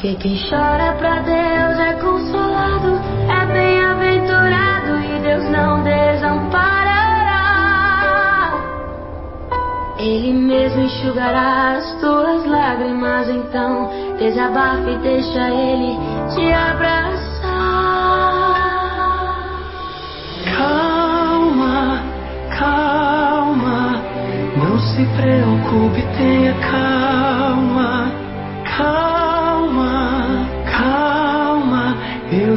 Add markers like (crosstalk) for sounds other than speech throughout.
Porque quem chora pra Deus é consolado, é bem-aventurado e Deus não desamparará. Ele mesmo enxugará as tuas lágrimas, então desabafe e deixa Ele te abraçar. Calma, calma, não se preocupe, tenha calma,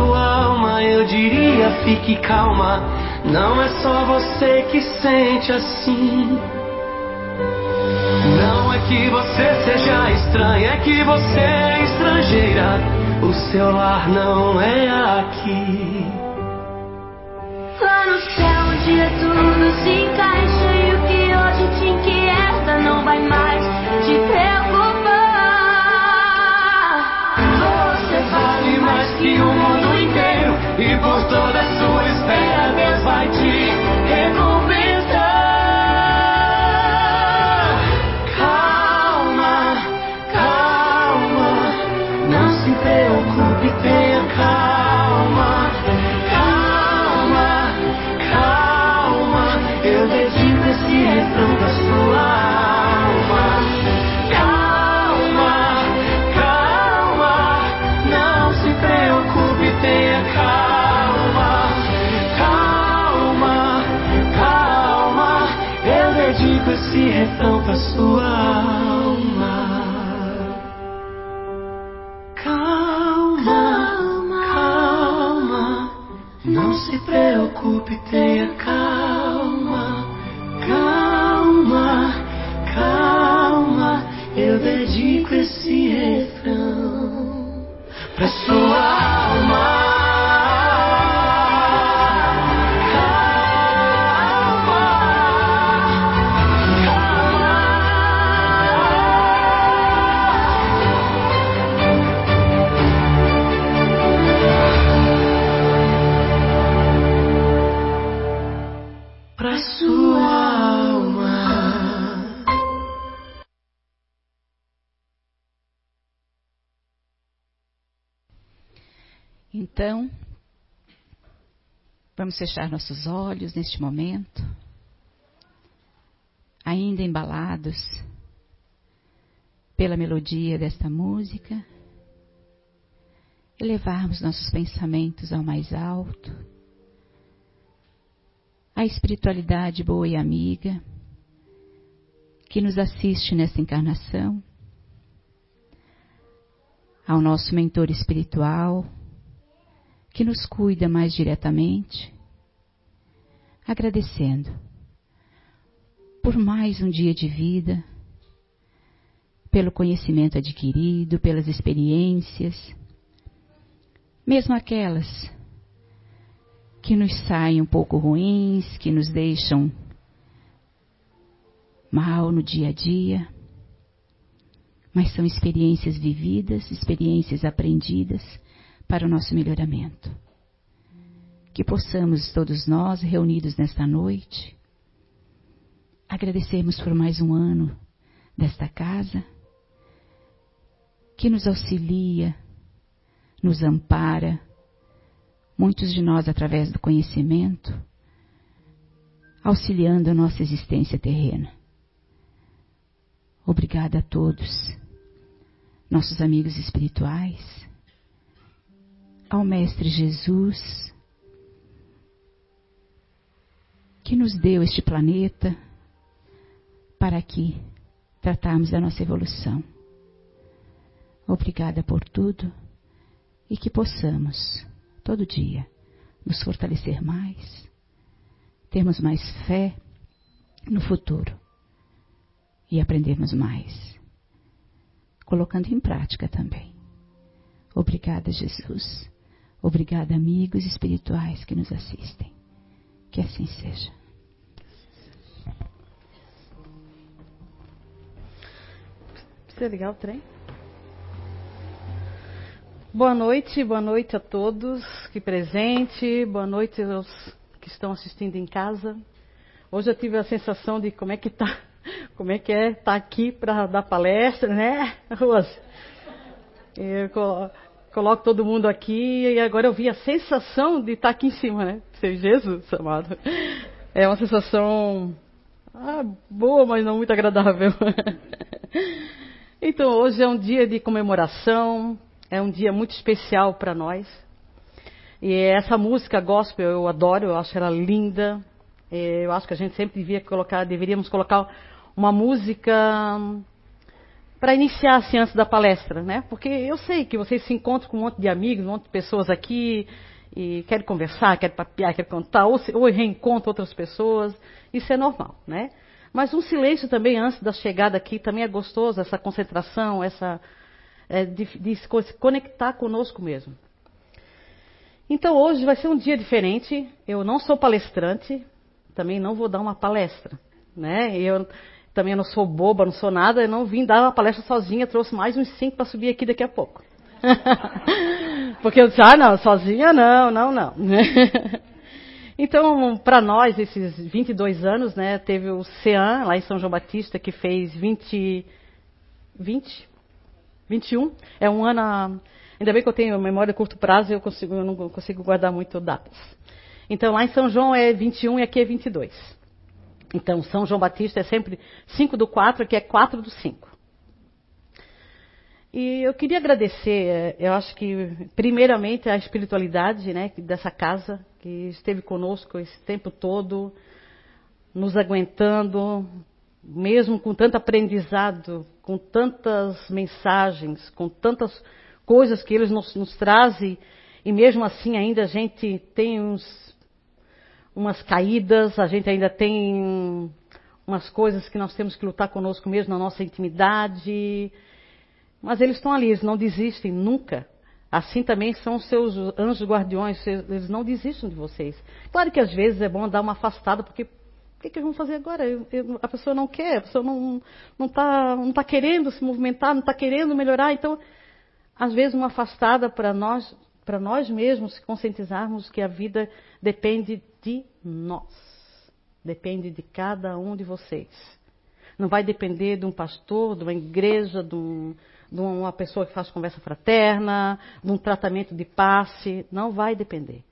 sua alma, eu diria: fique calma. Não é só você que sente assim. Não é que você seja estranha, é que você é estrangeira. O seu lar não é aqui. E esse refrão sua fechar nossos olhos neste momento, ainda embalados pela melodia desta música, elevarmos nossos pensamentos ao mais alto, à espiritualidade boa e amiga que nos assiste nesta encarnação, ao nosso mentor espiritual que nos cuida mais diretamente, agradecendo por mais um dia de vida, pelo conhecimento adquirido, pelas experiências, mesmo aquelas que nos saem um pouco ruins, que nos deixam mal no dia a dia, mas são experiências vividas, experiências aprendidas para o nosso melhoramento. Que possamos todos nós, reunidos nesta noite, agradecermos por mais um ano desta casa, que nos auxilia, nos ampara, muitos de nós através do conhecimento, auxiliando a nossa existência terrena. Obrigada a todos, nossos amigos espirituais, ao Mestre Jesus, que nos deu este planeta para aqui tratarmos da nossa evolução. Obrigada por tudo e que possamos, todo dia, nos fortalecer mais, termos mais fé no futuro e aprendermos mais, colocando em prática também. Obrigada, Jesus. Obrigada, amigos espirituais que nos assistem. Que assim seja. Ligar o trem? Boa noite, boa noite a todos que presente, boa noite aos que estão assistindo em casa. Hoje eu tive a sensação de como é que tá, (laughs) como é que é estar tá aqui para dar palestra, né, Rose? Eu coloco todo mundo aqui e agora eu vi a sensação de estar tá aqui em cima, né? Ser Jesus, amado. É uma sensação ah, boa, mas não muito agradável. (laughs) então hoje é um dia de comemoração, é um dia muito especial para nós. E essa música gospel eu adoro, eu acho ela linda. É, eu acho que a gente sempre devia colocar, deveríamos colocar uma música para iniciar assim antes da palestra, né? Porque eu sei que vocês se encontram com um monte de amigos, um monte de pessoas aqui e querem conversar, querem papiar, querem contar, ou, se, ou reencontram outras pessoas. Isso é normal, né? Mas um silêncio também antes da chegada aqui também é gostoso, essa concentração, essa é, de, de se conectar conosco mesmo. Então hoje vai ser um dia diferente. Eu não sou palestrante, também não vou dar uma palestra, né? Eu, também não sou boba, não sou nada, eu não vim dar uma palestra sozinha, trouxe mais uns cinco para subir aqui daqui a pouco. (laughs) Porque eu disse, ah, não, sozinha não, não, não. (laughs) então, para nós, esses 22 anos, né, teve o CEAN, lá em São João Batista, que fez 20, 20, 21. É um ano, ainda bem que eu tenho memória de curto prazo, eu, consigo, eu não consigo guardar muito datas. Então, lá em São João é 21 e aqui é 22. Então, São João Batista é sempre 5 do 4, que é 4 do 5. E eu queria agradecer, eh, eu acho que, primeiramente, a espiritualidade né, dessa casa, que esteve conosco esse tempo todo, nos aguentando, mesmo com tanto aprendizado, com tantas mensagens, com tantas coisas que eles nos, nos trazem, e mesmo assim ainda a gente tem uns umas caídas, a gente ainda tem umas coisas que nós temos que lutar conosco mesmo na nossa intimidade. Mas eles estão ali, eles não desistem nunca. Assim também são os seus anjos guardiões, eles não desistem de vocês. Claro que às vezes é bom dar uma afastada, porque o que, que vamos fazer agora? Eu, eu, a pessoa não quer, a pessoa não está não tá, não tá querendo se movimentar, não está querendo melhorar. Então, às vezes, uma afastada para nós, para nós mesmos conscientizarmos que a vida depende de nós. Depende de cada um de vocês. Não vai depender de um pastor, de uma igreja, de, um, de uma pessoa que faz conversa fraterna, de um tratamento de passe. Não vai depender.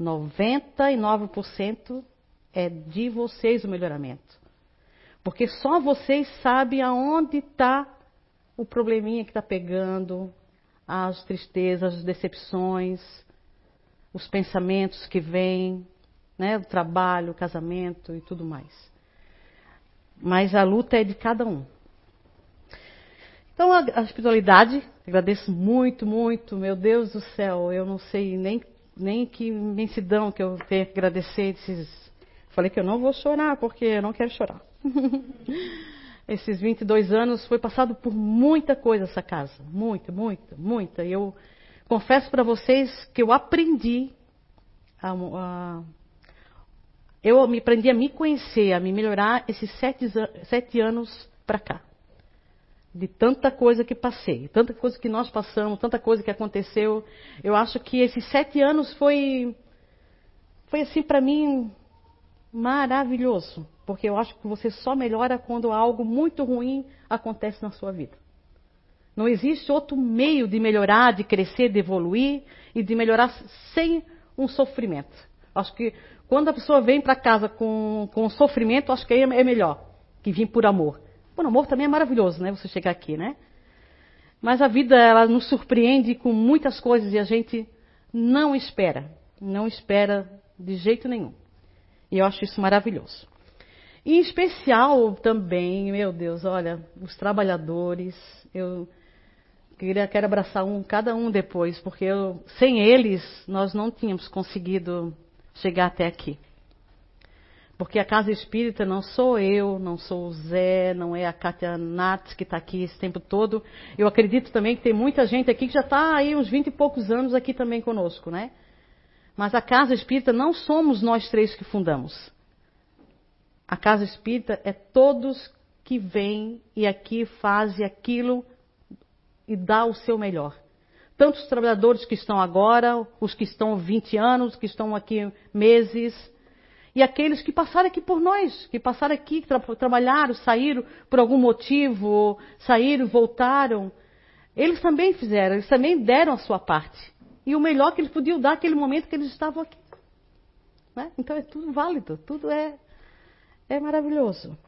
99% é de vocês o melhoramento. Porque só vocês sabem aonde está o probleminha que está pegando, as tristezas, as decepções, os pensamentos que vêm, né, o trabalho, o casamento e tudo mais. Mas a luta é de cada um. Então, a, a espiritualidade, agradeço muito, muito, meu Deus do céu, eu não sei nem, nem que imensidão que eu tenho que agradecer esses. Falei que eu não vou chorar, porque eu não quero chorar. (laughs) esses 22 anos foi passado por muita coisa essa casa, muita, muita, muita. E eu confesso para vocês que eu aprendi a, a, eu me aprendi a me conhecer, a me melhorar esses sete, sete anos para cá. De tanta coisa que passei, tanta coisa que nós passamos, tanta coisa que aconteceu. Eu acho que esses sete anos foi, foi assim para mim maravilhoso, porque eu acho que você só melhora quando algo muito ruim acontece na sua vida. Não existe outro meio de melhorar, de crescer, de evoluir e de melhorar sem um sofrimento. Acho que quando a pessoa vem para casa com, com sofrimento, acho que é melhor que vir por amor. Por amor também é maravilhoso, né? Você chegar aqui, né? Mas a vida, ela nos surpreende com muitas coisas e a gente não espera, não espera de jeito nenhum. E eu acho isso maravilhoso. E em especial também, meu Deus, olha, os trabalhadores, eu queria, quero abraçar um, cada um depois, porque eu, sem eles nós não tínhamos conseguido chegar até aqui. Porque a casa espírita não sou eu, não sou o Zé, não é a Kátia Nats que está aqui esse tempo todo. Eu acredito também que tem muita gente aqui que já está aí uns vinte e poucos anos aqui também conosco, né? Mas a casa espírita não somos nós três que fundamos. A casa espírita é todos que vêm e aqui fazem aquilo e dá o seu melhor. Tanto os trabalhadores que estão agora, os que estão 20 anos, que estão aqui meses, e aqueles que passaram aqui por nós, que passaram aqui, tra trabalharam, saíram por algum motivo, saíram, voltaram. Eles também fizeram, eles também deram a sua parte. E o melhor que eles podiam dar naquele momento que eles estavam aqui. Né? Então é tudo válido, tudo é, é maravilhoso.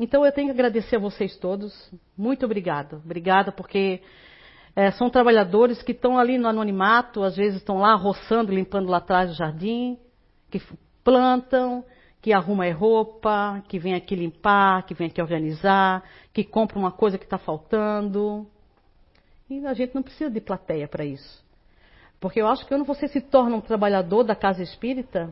Então eu tenho que agradecer a vocês todos. Muito obrigada. Obrigada porque é, são trabalhadores que estão ali no anonimato, às vezes estão lá roçando, limpando lá atrás do jardim, que plantam, que arrumam roupa, que vem aqui limpar, que vem aqui organizar, que compra uma coisa que está faltando. E a gente não precisa de plateia para isso. Porque eu acho que quando você se torna um trabalhador da casa espírita,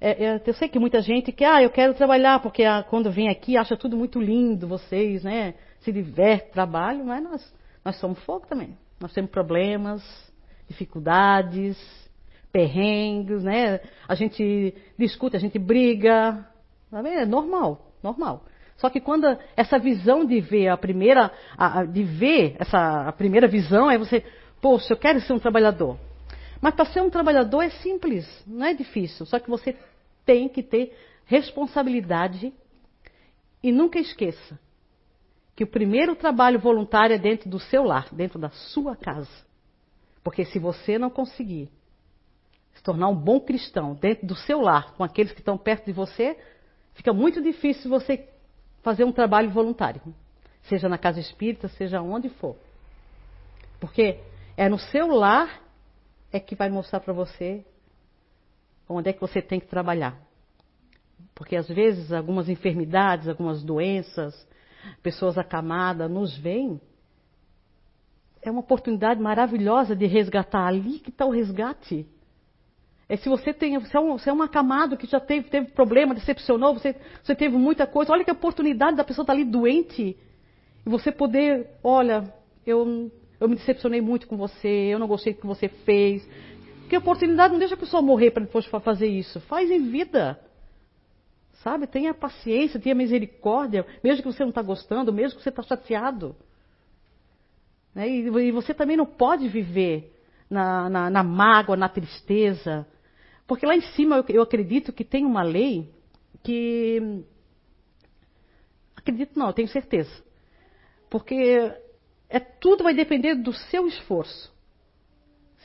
é, é, eu sei que muita gente que, ah, eu quero trabalhar, porque ah, quando vem aqui acha tudo muito lindo, vocês, né? Se diverte, trabalho, mas nós, nós somos fogo também. Nós temos problemas, dificuldades, perrengues, né? A gente discute, a gente briga. É normal, normal. Só que quando essa visão de ver a primeira, a, de ver essa a primeira visão é você, poxa, eu quero ser um trabalhador. Mas para ser um trabalhador é simples, não é difícil. Só que você tem que ter responsabilidade e nunca esqueça que o primeiro trabalho voluntário é dentro do seu lar, dentro da sua casa. Porque se você não conseguir se tornar um bom cristão dentro do seu lar, com aqueles que estão perto de você, fica muito difícil você fazer um trabalho voluntário. Seja na casa espírita, seja onde for. Porque é no seu lar é que vai mostrar para você onde é que você tem que trabalhar. Porque às vezes algumas enfermidades, algumas doenças, pessoas acamadas nos veem. É uma oportunidade maravilhosa de resgatar. Ali que está o resgate. É se você tem, você é, um, você é um acamado que já teve, teve problema, decepcionou, você, você teve muita coisa. Olha que oportunidade da pessoa estar tá ali doente e você poder, olha, eu, eu me decepcionei muito com você, eu não gostei do que você fez. Que oportunidade, não deixa a pessoa morrer para depois fazer isso. Faz em vida. Sabe? Tenha paciência, tenha misericórdia, mesmo que você não está gostando, mesmo que você está chateado. Né? E, e, você também não pode viver na, na, na mágoa, na tristeza. Porque lá em cima eu, eu acredito que tem uma lei que. Acredito não, tenho certeza. Porque é, tudo vai depender do seu esforço.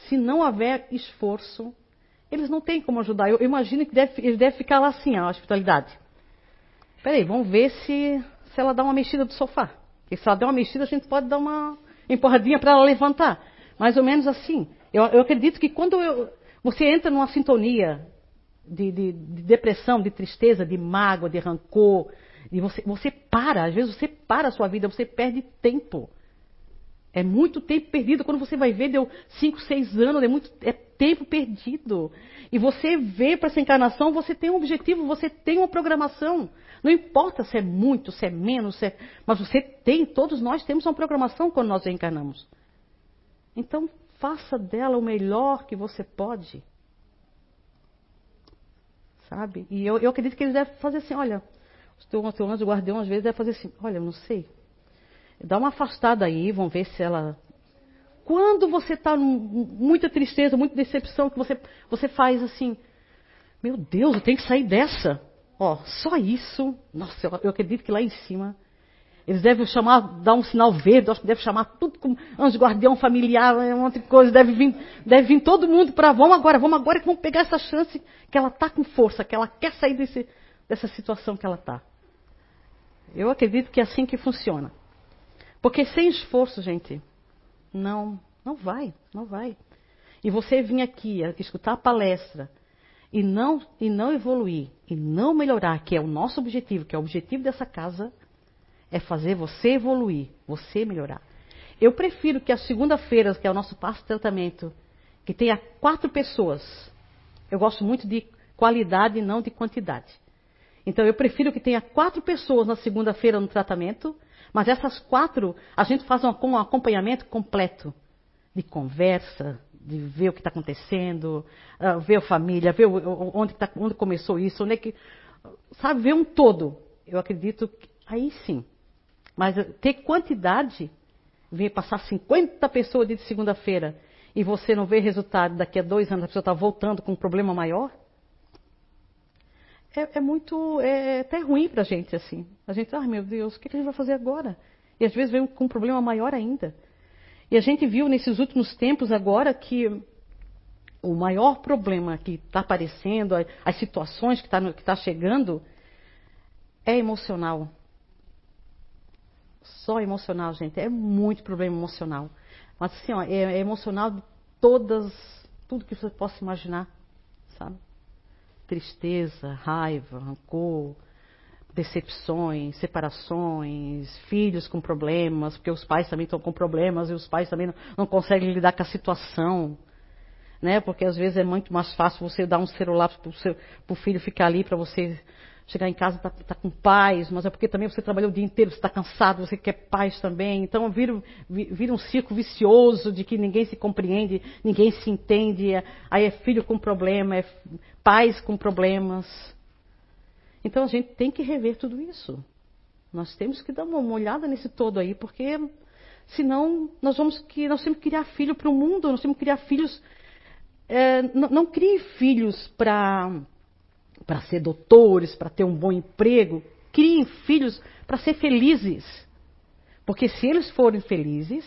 Se não houver esforço, eles não têm como ajudar. Eu, eu imagino que deve, eles devem ficar lá assim, a hospitalidade. Peraí, vamos ver se, se ela dá uma mexida do sofá. Porque se ela der uma mexida, a gente pode dar uma empurradinha para ela levantar. Mais ou menos assim. Eu, eu acredito que quando eu, você entra numa sintonia de, de, de, depressão, de tristeza, de mágoa, de rancor, e você, você para, às vezes você para a sua vida, você perde tempo. É muito tempo perdido. Quando você vai ver, deu 5, 6 anos, é, muito, é tempo perdido. E você vê para essa encarnação, você tem um objetivo, você tem uma programação. Não importa se é muito, se é menos, se é, mas você tem, todos nós temos uma programação quando nós reencarnamos. Então, faça dela o melhor que você pode. Sabe? E eu, eu acredito que ele deve fazer assim, olha, os teus, teus anjos guardião às vezes deve fazer assim, olha, eu não sei. Dá uma afastada aí, vamos ver se ela. Quando você está muita tristeza, muita decepção, que você, você faz assim, meu Deus, eu tenho que sair dessa. Ó, só isso. Nossa, eu, eu acredito que lá em cima eles devem chamar, dar um sinal verde, acho que deve chamar tudo como anjo guardião familiar, um monte de coisa. Deve vir, deve vir todo mundo para vamos agora, vamos agora que vamos pegar essa chance que ela está com força, que ela quer sair desse, dessa situação que ela está. Eu acredito que é assim que funciona. Porque sem esforço, gente, não, não vai, não vai. e você vir aqui escutar a palestra e não, e não evoluir, e não melhorar, que é o nosso objetivo, que é o objetivo dessa casa, é fazer você evoluir, você melhorar. Eu prefiro que a segunda-feira, que é o nosso passo de tratamento, que tenha quatro pessoas. Eu gosto muito de qualidade e não de quantidade. Então eu prefiro que tenha quatro pessoas na segunda-feira no tratamento, mas essas quatro a gente faz um, acompanhamento completo de conversa, de ver o que está acontecendo, uh, ver a família, ver onde, tá, onde começou isso, onde é que. Sabe, ver um todo. Eu acredito que aí sim. Mas ter quantidade, ver passar 50 pessoas de segunda-feira e você não vê resultado daqui a dois anos, a pessoa está voltando com um problema maior, é, é muito. É até ruim para a gente assim. A gente, ah, meu Deus, o que, que a gente vai fazer agora? E às vezes vem com um problema maior ainda. E a gente viu nesses últimos tempos agora que o maior problema que está aparecendo, as situações que está tá chegando, é emocional. Só emocional, gente. É muito problema emocional. Mas assim, ó, é, é emocional de todas, tudo que você possa imaginar, sabe? Tristeza, raiva, rancor, decepções, separações, filhos com problemas, porque os pais também estão com problemas e os pais também não, não conseguem lidar com a situação. Né? Porque às vezes é muito mais fácil você dar um celular para o filho ficar ali para você chegar em casa e tá, com paz, mas é porque também você trabalhou o dia inteiro, você está cansado, você quer paz também. Então vira, vira um ciclo vicioso de que ninguém se compreende, ninguém se entende. Aí é filho com problema, é pais com problemas. Então a gente tem que rever tudo isso. Nós temos que dar uma olhada nesse todo aí, porque senão nós vamos que nós temos que criar filho para o mundo, nós temos que criar filhos. É, não, não crie filhos para para ser doutores, para ter um bom emprego. Criem filhos para ser felizes. Porque se eles forem felizes,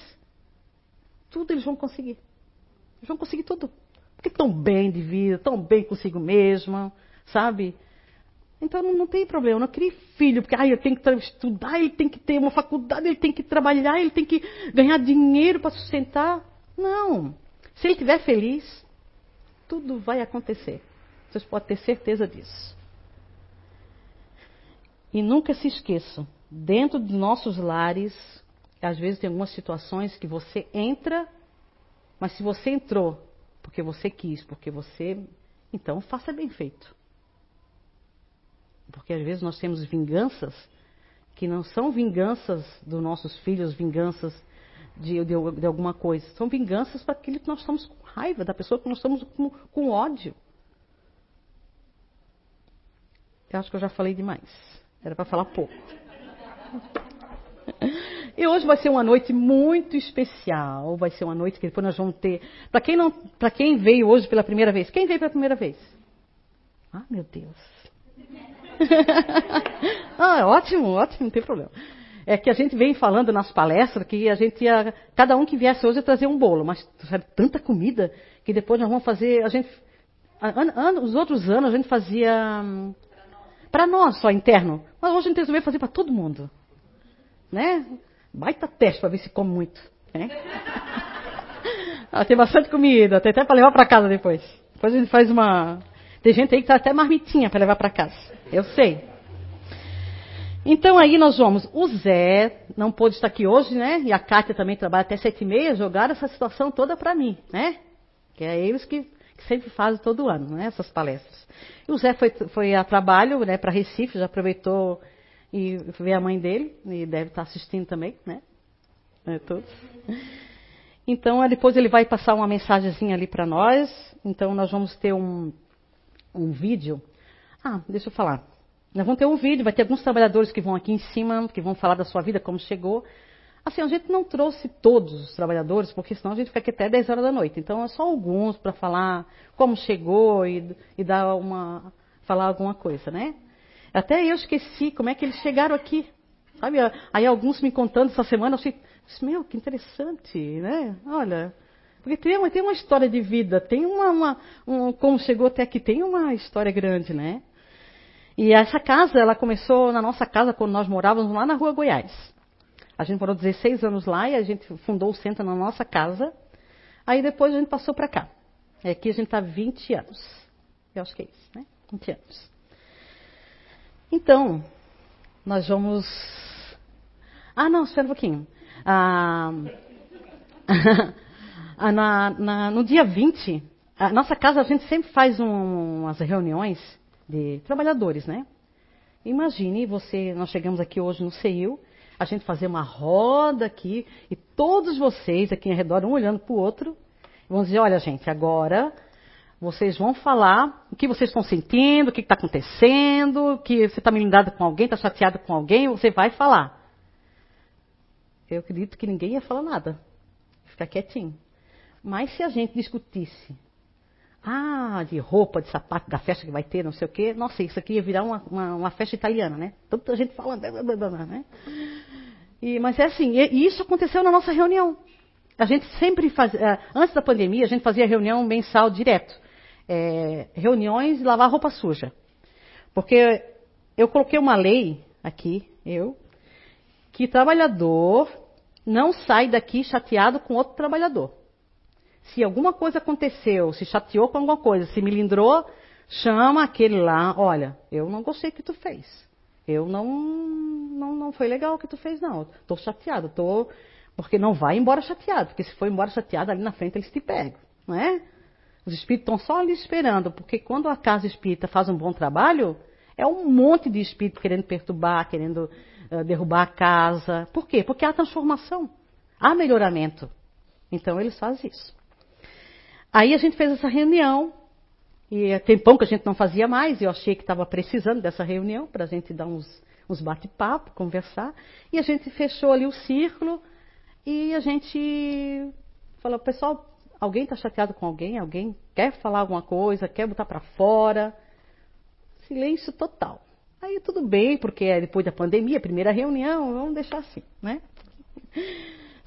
tudo eles vão conseguir. Eles vão conseguir tudo. Porque estão bem de vida, estão bem consigo mesma, sabe? Então não, não, tem problema, não crie filho, porque ah, ele tem que estudar, ele tem que ter uma faculdade, ele tem que trabalhar, ele tem que ganhar dinheiro para sustentar. Não. Se ele estiver feliz, tudo vai acontecer. Vocês podem ter certeza disso. E nunca se esqueçam, dentro dos nossos lares, às vezes tem algumas situações que você entra, mas se você entrou porque você quis, porque você. Então faça bem feito. Porque às vezes nós temos vinganças que não são vinganças dos nossos filhos, vinganças de, de, de alguma coisa. São vinganças para aquilo que nós estamos com raiva, da pessoa que nós estamos com, com ódio. Acho que eu já falei demais. Era para falar pouco. E hoje vai ser uma noite muito especial. Vai ser uma noite que depois nós vamos ter. Para quem não, quem veio hoje pela primeira vez, quem veio pela primeira vez? Ah, meu Deus. (laughs) ah, ótimo, ótimo, não tem problema. É que a gente vem falando nas palestras que a gente ia, cada um que viesse hoje ia trazer um bolo, mas sabe, tanta comida que depois nós vamos fazer, a gente, an, an, os outros anos a gente fazia para nós só interno, mas hoje a gente resolveu fazer para todo mundo, né? Baita teste para ver se come muito, né? (laughs) ah, tem bastante comida, tem até para levar para casa depois. Depois a gente faz uma, tem gente aí que tá até marmitinha para levar para casa. Eu sei. Então aí nós vamos. O Zé não pôde estar aqui hoje, né? E a Kátia também trabalha até sete e meia. Jogaram essa situação toda para mim, né? Que é eles que, sempre fazem todo ano, né? Essas palestras. E o Zé foi, foi a trabalho, né? Para Recife, já aproveitou e ver a mãe dele e deve estar assistindo também, né? É, todos. Então depois ele vai passar uma mensagenzinha ali para nós. Então nós vamos ter um, um vídeo ah, deixa eu falar. Nós vamos ter um vídeo, vai ter alguns trabalhadores que vão aqui em cima, que vão falar da sua vida, como chegou. Assim, a gente não trouxe todos os trabalhadores, porque senão a gente fica aqui até 10 horas da noite. Então, é só alguns para falar como chegou e, e dar uma, falar alguma coisa, né? Até eu esqueci como é que eles chegaram aqui. Sabe? Aí alguns me contando essa semana, eu achei, meu, que interessante, né? Olha, porque tem uma, tem uma história de vida, tem uma, uma um, como chegou até aqui, tem uma história grande, né? E essa casa, ela começou na nossa casa quando nós morávamos lá na rua Goiás. A gente morou 16 anos lá e a gente fundou o centro na nossa casa. Aí depois a gente passou para cá. É, aqui a gente está 20 anos. Eu acho que é isso, né? 20 anos. Então, nós vamos. Ah, não, espera um pouquinho. Ah, (laughs) ah, na, na, no dia 20, a nossa casa a gente sempre faz um, umas reuniões de trabalhadores, né? Imagine você, nós chegamos aqui hoje no CEIU, a gente fazer uma roda aqui e todos vocês aqui em redor, um olhando para o outro, vão dizer, olha gente, agora vocês vão falar o que vocês estão sentindo, o que está acontecendo, que você está melindado com alguém, está chateado com alguém, você vai falar. Eu acredito que ninguém ia falar nada. Ficar quietinho. Mas se a gente discutisse, ah, de roupa, de sapato, da festa que vai ter, não sei o quê, nossa, isso aqui ia virar uma, uma, uma festa italiana, né? Tanta gente falando, né? E, mas é assim, e isso aconteceu na nossa reunião. A gente sempre fazia, antes da pandemia, a gente fazia reunião mensal direto é, reuniões e lavar roupa suja. Porque eu coloquei uma lei aqui, eu, que trabalhador não sai daqui chateado com outro trabalhador. Se alguma coisa aconteceu, se chateou com alguma coisa, se melindrou, chama aquele lá, olha, eu não gostei que tu fez. Eu não, não, não foi legal o que tu fez, não. Estou chateado, tô, porque não vai embora chateado, porque se for embora chateado ali na frente eles te pegam, não é? Os espíritos estão só ali esperando, porque quando a casa espírita faz um bom trabalho, é um monte de espírito querendo perturbar, querendo uh, derrubar a casa. Por quê? Porque há transformação, há melhoramento. Então eles fazem isso. Aí a gente fez essa reunião, e tem pão que a gente não fazia mais, eu achei que estava precisando dessa reunião para a gente dar uns, uns bate-papo, conversar. E a gente fechou ali o círculo e a gente falou, pessoal, Alguém está chateado com alguém? Alguém quer falar alguma coisa? Quer botar para fora? Silêncio total. Aí tudo bem, porque é depois da pandemia, primeira reunião, vamos deixar assim, né?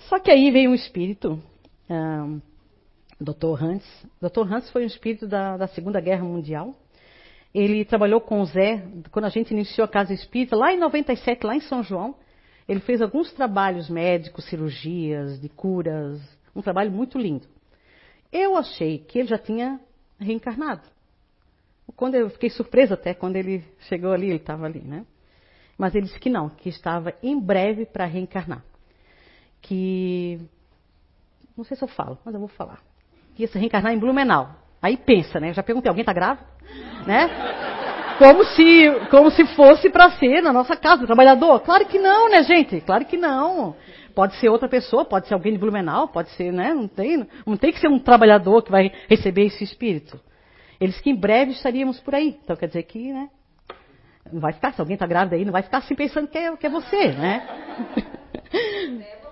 Só que aí veio um espírito, Dr. Hans. Dr. Hans foi um espírito da, da Segunda Guerra Mundial. Ele trabalhou com o Zé, quando a gente iniciou a Casa Espírita, lá em 97, lá em São João. Ele fez alguns trabalhos médicos, cirurgias, de curas, um trabalho muito lindo. Eu achei que ele já tinha reencarnado. Quando eu fiquei surpresa até quando ele chegou ali, ele estava ali, né? Mas ele disse que não, que estava em breve para reencarnar. Que não sei se eu falo, mas eu vou falar. Ia se reencarnar em Blumenau. Aí pensa, né? Eu já perguntei, alguém está grávida? Né? Como se, como se fosse para ser na nossa casa, trabalhador. Claro que não, né, gente? Claro que não. Pode ser outra pessoa, pode ser alguém de Blumenau, pode ser, né? Não tem, não tem que ser um trabalhador que vai receber esse espírito. Eles que em breve estaríamos por aí. Então quer dizer que, né? Não vai ficar, se alguém está grávida aí, não vai ficar assim pensando que é, que é você, né? (laughs)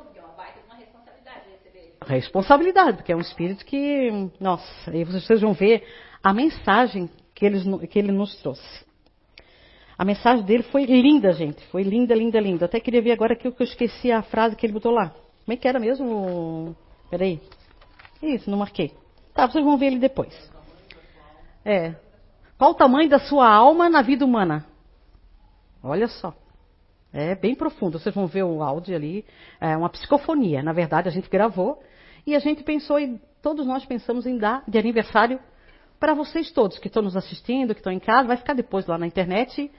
responsabilidade, porque é um espírito que, nossa, aí vocês vão ver a mensagem que, eles, que ele nos trouxe. A mensagem dele foi linda, gente. Foi linda, linda, linda. Até queria ver agora que eu esqueci a frase que ele botou lá. Como é que era mesmo? Peraí. Isso, não marquei. Tá, vocês vão ver ele depois. É. Qual o tamanho da sua alma na vida humana? Olha só. É bem profundo. Vocês vão ver o áudio ali. É uma psicofonia. Na verdade, a gente gravou. E a gente pensou, e todos nós pensamos em dar de aniversário para vocês todos que estão nos assistindo, que estão em casa, vai ficar depois lá na internet.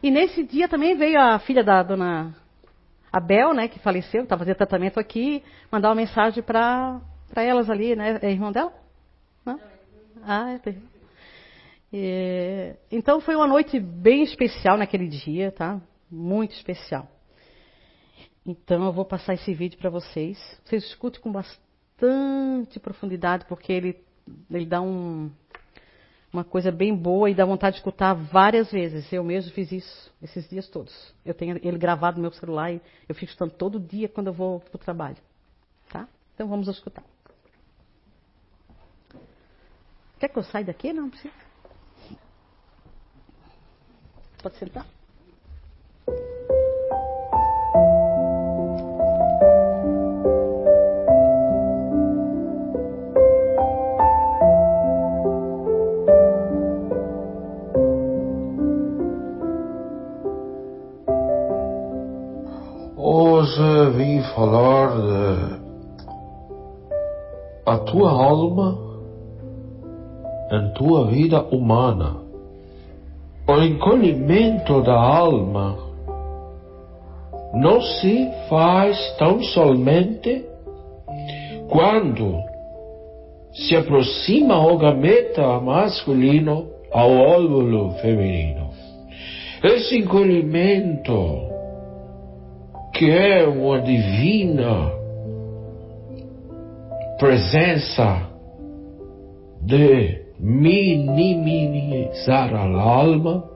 E nesse dia também veio a filha da dona Abel, né, que faleceu, está fazendo tratamento aqui, mandar uma mensagem para elas ali, né? É irmão dela? Não? Ah, é. E, então foi uma noite bem especial naquele dia, tá? Muito especial. Então eu vou passar esse vídeo para vocês. Vocês escutem com bastante profundidade, porque ele, ele dá um, uma coisa bem boa e dá vontade de escutar várias vezes. Eu mesmo fiz isso esses dias todos. Eu tenho ele gravado no meu celular e eu fico escutando todo dia quando eu vou para o trabalho. Tá? Então vamos escutar. Quer que eu saia daqui? Não precisa. Pode sentar? Falar de a tua alma em tua vida humana, o encolhimento da alma não se faz tão somente quando se aproxima o gameta masculino ao óvulo feminino. Esse encolhimento, que é uma divina presença de minimizar a alma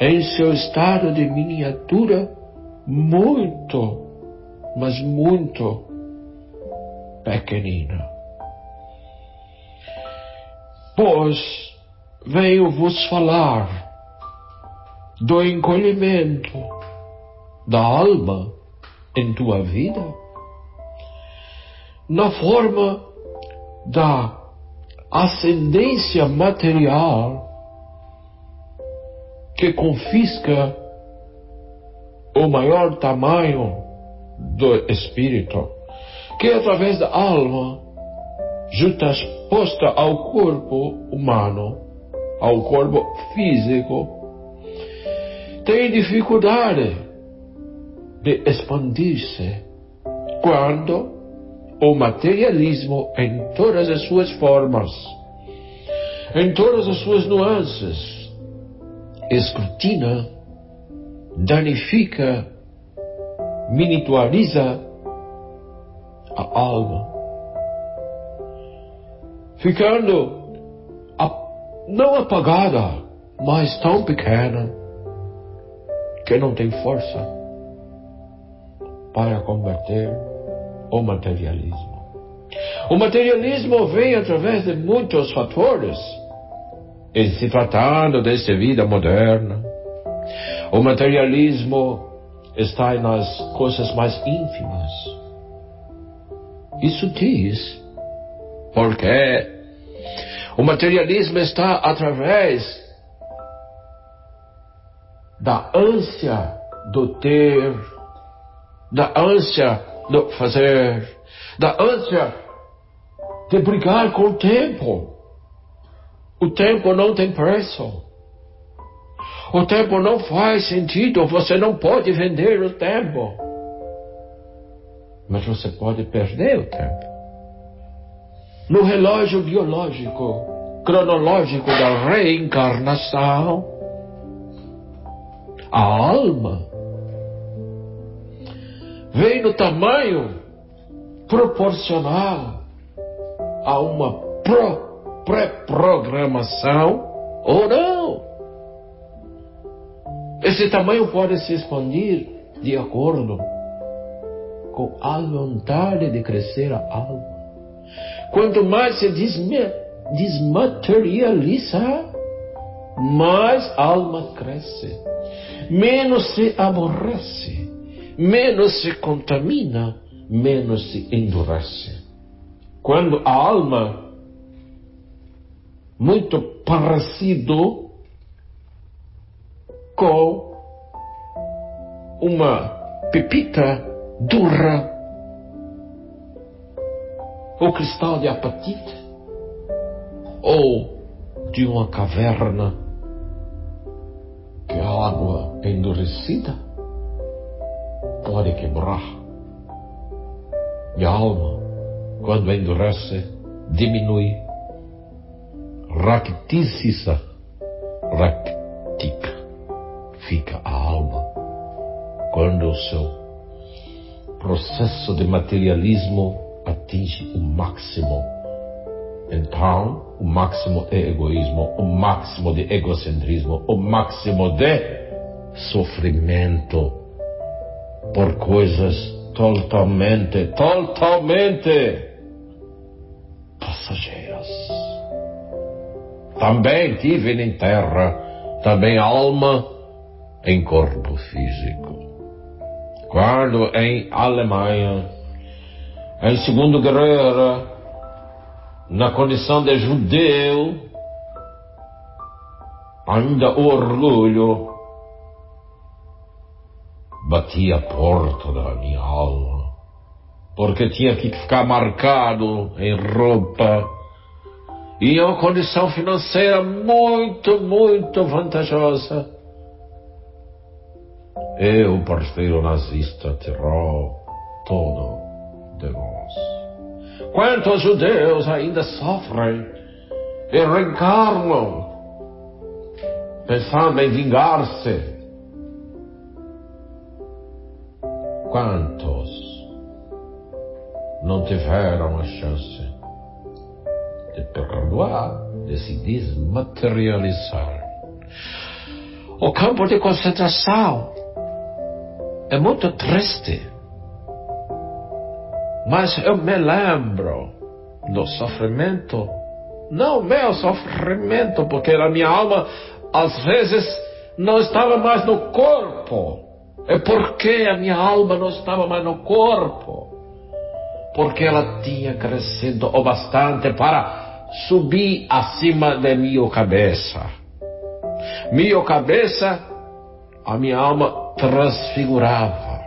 em seu estado de miniatura muito, mas muito pequenina. Pois venho vos falar do encolhimento da alma em tua vida, na forma da ascendência material que confisca o maior tamanho do espírito, que através da alma, justaposta ao corpo humano, ao corpo físico, tem dificuldade de expandir-se quando o materialismo em todas as suas formas, em todas as suas nuances, escrutina, danifica, miniaturiza a alma, ficando não apagada, mas tão pequena que não tem força para converter o materialismo. O materialismo vem através de muitos fatores. E se tratando desta vida moderna, o materialismo está nas coisas mais ínfimas e sutis, porque o materialismo está através da ânsia do ter, da ânsia do fazer, da ânsia de brigar com o tempo. O tempo não tem preço. O tempo não faz sentido, você não pode vender o tempo. Mas você pode perder o tempo. No relógio biológico, cronológico da reencarnação, a alma vem no tamanho proporcional a uma pré-programação ou não. Esse tamanho pode se expandir de acordo com a vontade de crescer a alma. Quanto mais se desmaterializa, mais a alma cresce, menos se aborrece menos se contamina, menos se endurece. Quando a alma, muito parecido com uma pepita dura, ou cristal de apatite, ou de uma caverna que a água é endurecida, pode quebrar. A alma, quando endurece, diminui, ractiça, ractica, fica a alma. Quando o seu processo de materialismo atinge o máximo, então o máximo é egoísmo, o máximo de egocentrismo, o máximo de sofrimento por coisas totalmente, totalmente passageiras. Também tive em terra, também alma em corpo físico. Quando em Alemanha, em Segunda Guerra, na condição de judeu, ainda o orgulho batia a porta da minha alma, porque tinha que ficar marcado em roupa e uma condição financeira muito, muito vantajosa. E o partido nazista tirou tudo de nós. Quantos judeus ainda sofrem e reencarnam pensando em vingar-se? Quantos não tiveram a chance de perdoar, de se desmaterializar? O campo de concentração é muito triste. Mas eu me lembro do sofrimento, não meu sofrimento, porque a minha alma às vezes não estava mais no corpo. É porque a minha alma não estava mais no corpo. Porque ela tinha crescido o bastante para subir acima de minha cabeça. Minha cabeça, a minha alma transfigurava.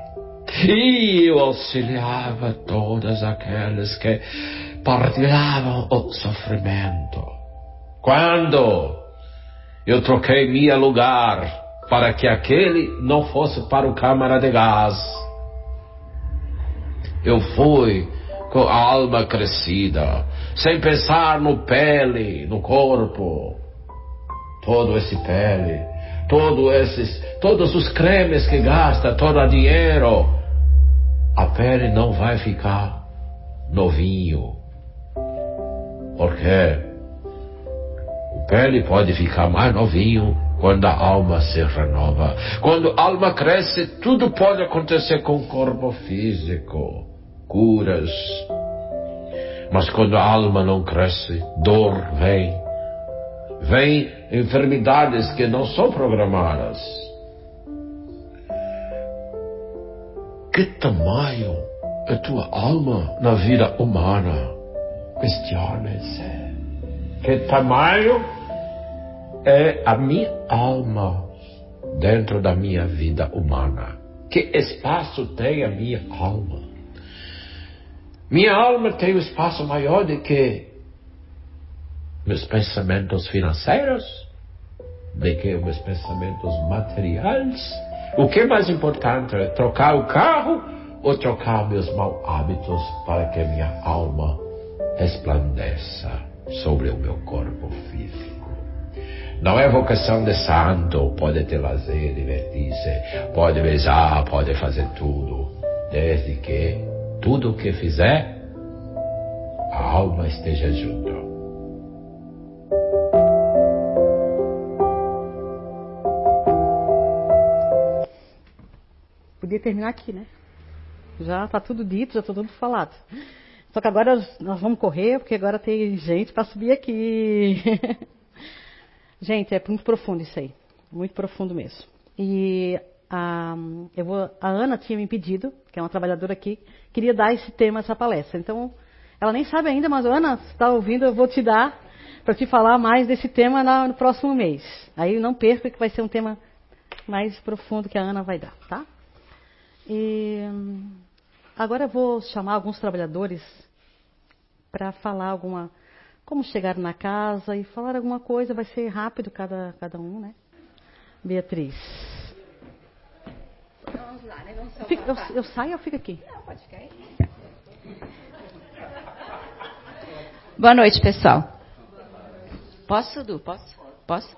E eu auxiliava todas aquelas que partilhavam o sofrimento. Quando eu troquei meu lugar para que aquele não fosse para o câmara de gás. Eu fui com a alma crescida, sem pensar no pele, no corpo. Todo esse pele, todos esses, todos os cremes que gasta, todo o dinheiro, a pele não vai ficar novinho. Porque o pele pode ficar mais novinho quando a alma se renova. Quando a alma cresce, tudo pode acontecer com o corpo físico, curas. Mas quando a alma não cresce, dor vem. Vem enfermidades que não são programadas. Que tamanho é tua alma na vida humana? Questione-se. Que tamanho é a minha alma dentro da minha vida humana. Que espaço tem a minha alma? Minha alma tem um espaço maior do que meus pensamentos financeiros, do que meus pensamentos materiais. O que é mais importante é trocar o carro ou trocar meus maus hábitos para que minha alma resplandeça sobre o meu corpo físico. Não é vocação de santo, pode ter lazer, divertir-se, pode beijar, pode fazer tudo, desde que tudo o que fizer, a alma esteja junto. Podia terminar aqui, né? Já está tudo dito, já está tudo falado. Só que agora nós vamos correr, porque agora tem gente para subir aqui. (laughs) Gente, é muito profundo isso aí. Muito profundo mesmo. E a, eu vou, a Ana tinha me pedido, que é uma trabalhadora aqui, queria dar esse tema, essa palestra. Então, ela nem sabe ainda, mas Ana, se está ouvindo, eu vou te dar para te falar mais desse tema no próximo mês. Aí não perca que vai ser um tema mais profundo que a Ana vai dar, tá? E agora eu vou chamar alguns trabalhadores para falar alguma como chegar na casa e falar alguma coisa, vai ser rápido cada, cada um, né? Beatriz. Vamos lá, né? Vamos eu, fico, eu, eu, saio ou fico aqui? Não, pode ficar aí. Boa noite, pessoal. Posso, Du? Posso? Posso?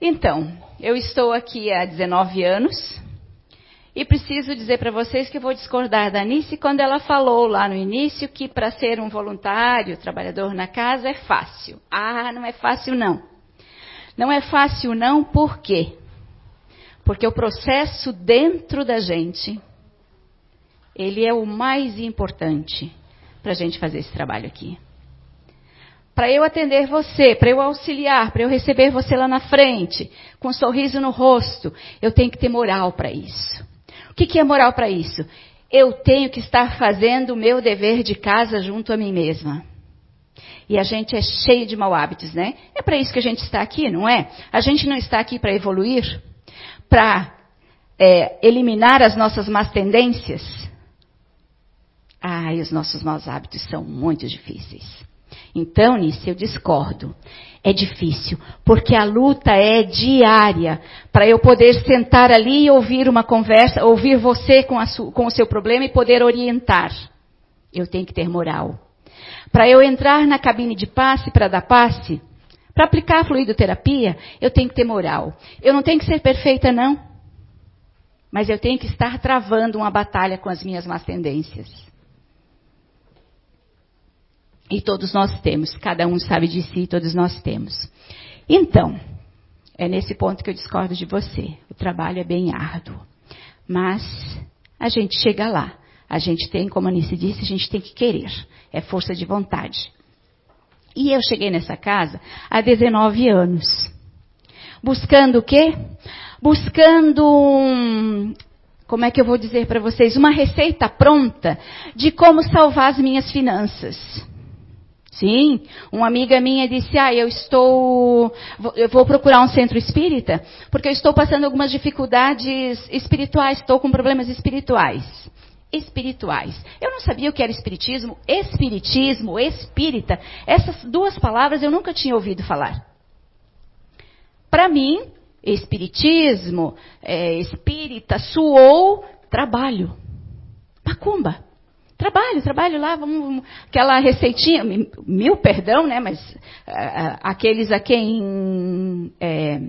Então, eu estou aqui há 19 anos e preciso dizer para vocês que vou discordar da Anice quando ela falou lá no início que para ser um voluntário, trabalhador na casa, é fácil. Ah, não é fácil não. Não é fácil não, por quê? Porque o processo dentro da gente, ele é o mais importante para a gente fazer esse trabalho aqui. Para eu atender você, para eu auxiliar, para eu receber você lá na frente, com um sorriso no rosto, eu tenho que ter moral para isso. O que, que é moral para isso? Eu tenho que estar fazendo o meu dever de casa junto a mim mesma. E a gente é cheio de mau hábitos, né? É para isso que a gente está aqui, não é? A gente não está aqui para evoluir, para é, eliminar as nossas más tendências. E os nossos maus hábitos são muito difíceis. Então, nisso eu discordo. É difícil, porque a luta é diária. Para eu poder sentar ali e ouvir uma conversa, ouvir você com, com o seu problema e poder orientar, eu tenho que ter moral. Para eu entrar na cabine de passe para dar passe, para aplicar a fluidoterapia, eu tenho que ter moral. Eu não tenho que ser perfeita, não. Mas eu tenho que estar travando uma batalha com as minhas más tendências. E todos nós temos, cada um sabe de si, todos nós temos. Então, é nesse ponto que eu discordo de você. O trabalho é bem árduo. Mas a gente chega lá. A gente tem, como a Anice disse, a gente tem que querer. É força de vontade. E eu cheguei nessa casa há 19 anos. Buscando o quê? Buscando um, como é que eu vou dizer para vocês, uma receita pronta de como salvar as minhas finanças. Sim, uma amiga minha disse: Ah, eu estou. Eu vou procurar um centro espírita, porque eu estou passando algumas dificuldades espirituais, estou com problemas espirituais. Espirituais. Eu não sabia o que era espiritismo, espiritismo, espírita. Essas duas palavras eu nunca tinha ouvido falar. Para mim, espiritismo, é, espírita, suou trabalho. Macumba. Trabalho, trabalho lá, vamos, vamos, aquela receitinha, mil perdão, né? Mas aqueles a quem é,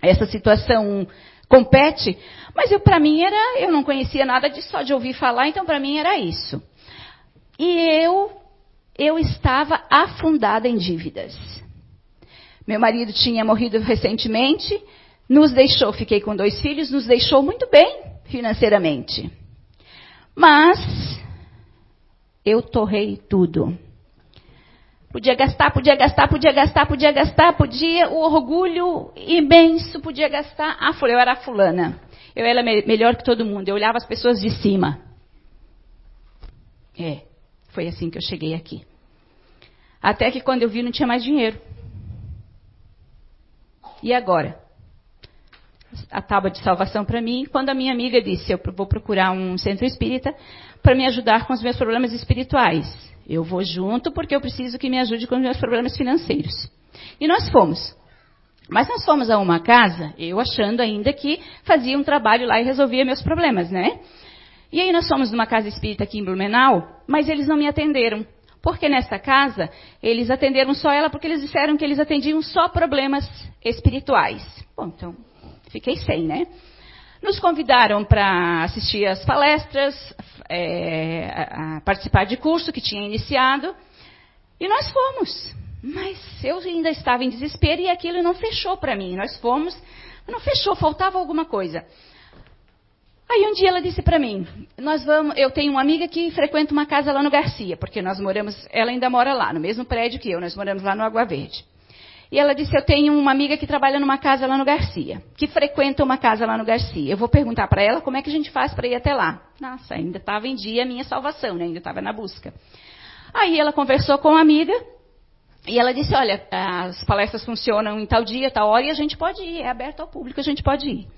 essa situação compete, mas eu para mim era, eu não conhecia nada disso, só de ouvir falar, então para mim era isso. E eu, eu estava afundada em dívidas. Meu marido tinha morrido recentemente, nos deixou, fiquei com dois filhos, nos deixou muito bem financeiramente. Mas eu torrei tudo. Podia gastar, podia gastar, podia gastar, podia gastar, podia, o orgulho imenso podia gastar. Ah, eu era fulana. Eu era me melhor que todo mundo. Eu olhava as pessoas de cima. É, foi assim que eu cheguei aqui. Até que quando eu vi não tinha mais dinheiro. E agora? A tábua de salvação para mim, quando a minha amiga disse, eu vou procurar um centro espírita, para me ajudar com os meus problemas espirituais. Eu vou junto porque eu preciso que me ajude com os meus problemas financeiros. E nós fomos. Mas nós fomos a uma casa, eu achando ainda que fazia um trabalho lá e resolvia meus problemas, né? E aí nós fomos numa casa espírita aqui em Blumenau, mas eles não me atenderam. Porque nessa casa, eles atenderam só ela porque eles disseram que eles atendiam só problemas espirituais. Bom, então, fiquei sem, né? Nos convidaram para assistir às palestras, é, a participar de curso que tinha iniciado, e nós fomos. Mas eu ainda estava em desespero e aquilo não fechou para mim. Nós fomos, não fechou, faltava alguma coisa. Aí um dia ela disse para mim, nós vamos, eu tenho uma amiga que frequenta uma casa lá no Garcia, porque nós moramos, ela ainda mora lá, no mesmo prédio que eu, nós moramos lá no Água Verde. E ela disse: Eu tenho uma amiga que trabalha numa casa lá no Garcia, que frequenta uma casa lá no Garcia. Eu vou perguntar para ela como é que a gente faz para ir até lá. Nossa, ainda estava em dia a minha salvação, né? ainda estava na busca. Aí ela conversou com a amiga e ela disse: Olha, as palestras funcionam em tal dia, tal hora e a gente pode ir, é aberto ao público, a gente pode ir.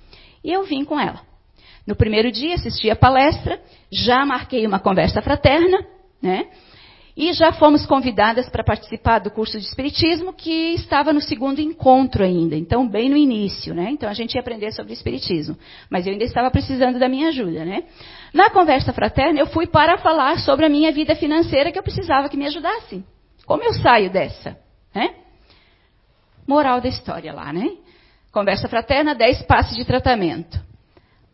E eu vim com ela. No primeiro dia assisti a palestra, já marquei uma conversa fraterna, né? E já fomos convidadas para participar do curso de Espiritismo, que estava no segundo encontro ainda, então bem no início, né? Então a gente ia aprender sobre Espiritismo. Mas eu ainda estava precisando da minha ajuda, né? Na conversa fraterna, eu fui para falar sobre a minha vida financeira que eu precisava que me ajudasse. Como eu saio dessa, né? Moral da história lá, né? Conversa fraterna, 10 passos de tratamento.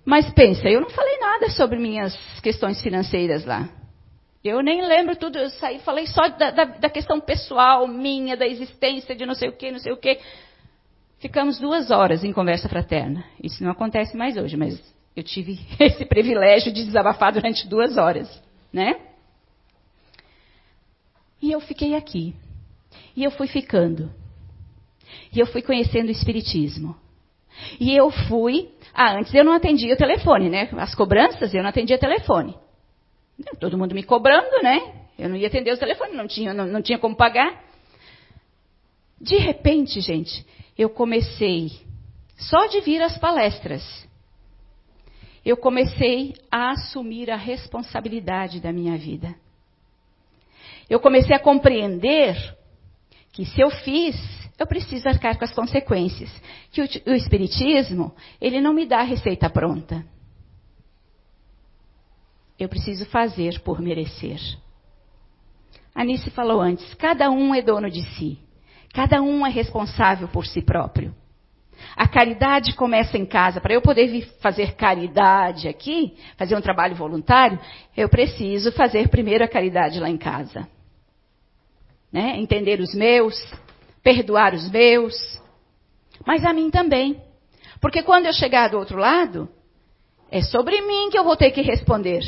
Mas pensa, eu não falei nada sobre minhas questões financeiras lá. Eu nem lembro tudo, eu saí, falei só da, da, da questão pessoal minha, da existência de não sei o que, não sei o que. Ficamos duas horas em conversa fraterna. Isso não acontece mais hoje, mas eu tive (laughs) esse privilégio de desabafar durante duas horas, né? E eu fiquei aqui. E eu fui ficando. E eu fui conhecendo o Espiritismo. E eu fui. Ah, antes eu não atendia o telefone, né? As cobranças eu não atendia telefone. Todo mundo me cobrando, né? Eu não ia atender o telefone, não tinha, não, não tinha como pagar. De repente, gente, eu comecei, só de vir às palestras, eu comecei a assumir a responsabilidade da minha vida. eu comecei a compreender que se eu fiz, eu preciso arcar com as consequências. Que o, o Espiritismo, ele não me dá a receita pronta. Eu preciso fazer por merecer. Anice falou antes: cada um é dono de si. Cada um é responsável por si próprio. A caridade começa em casa. Para eu poder fazer caridade aqui, fazer um trabalho voluntário, eu preciso fazer primeiro a caridade lá em casa. Né? Entender os meus, perdoar os meus, mas a mim também. Porque quando eu chegar do outro lado, é sobre mim que eu vou ter que responder.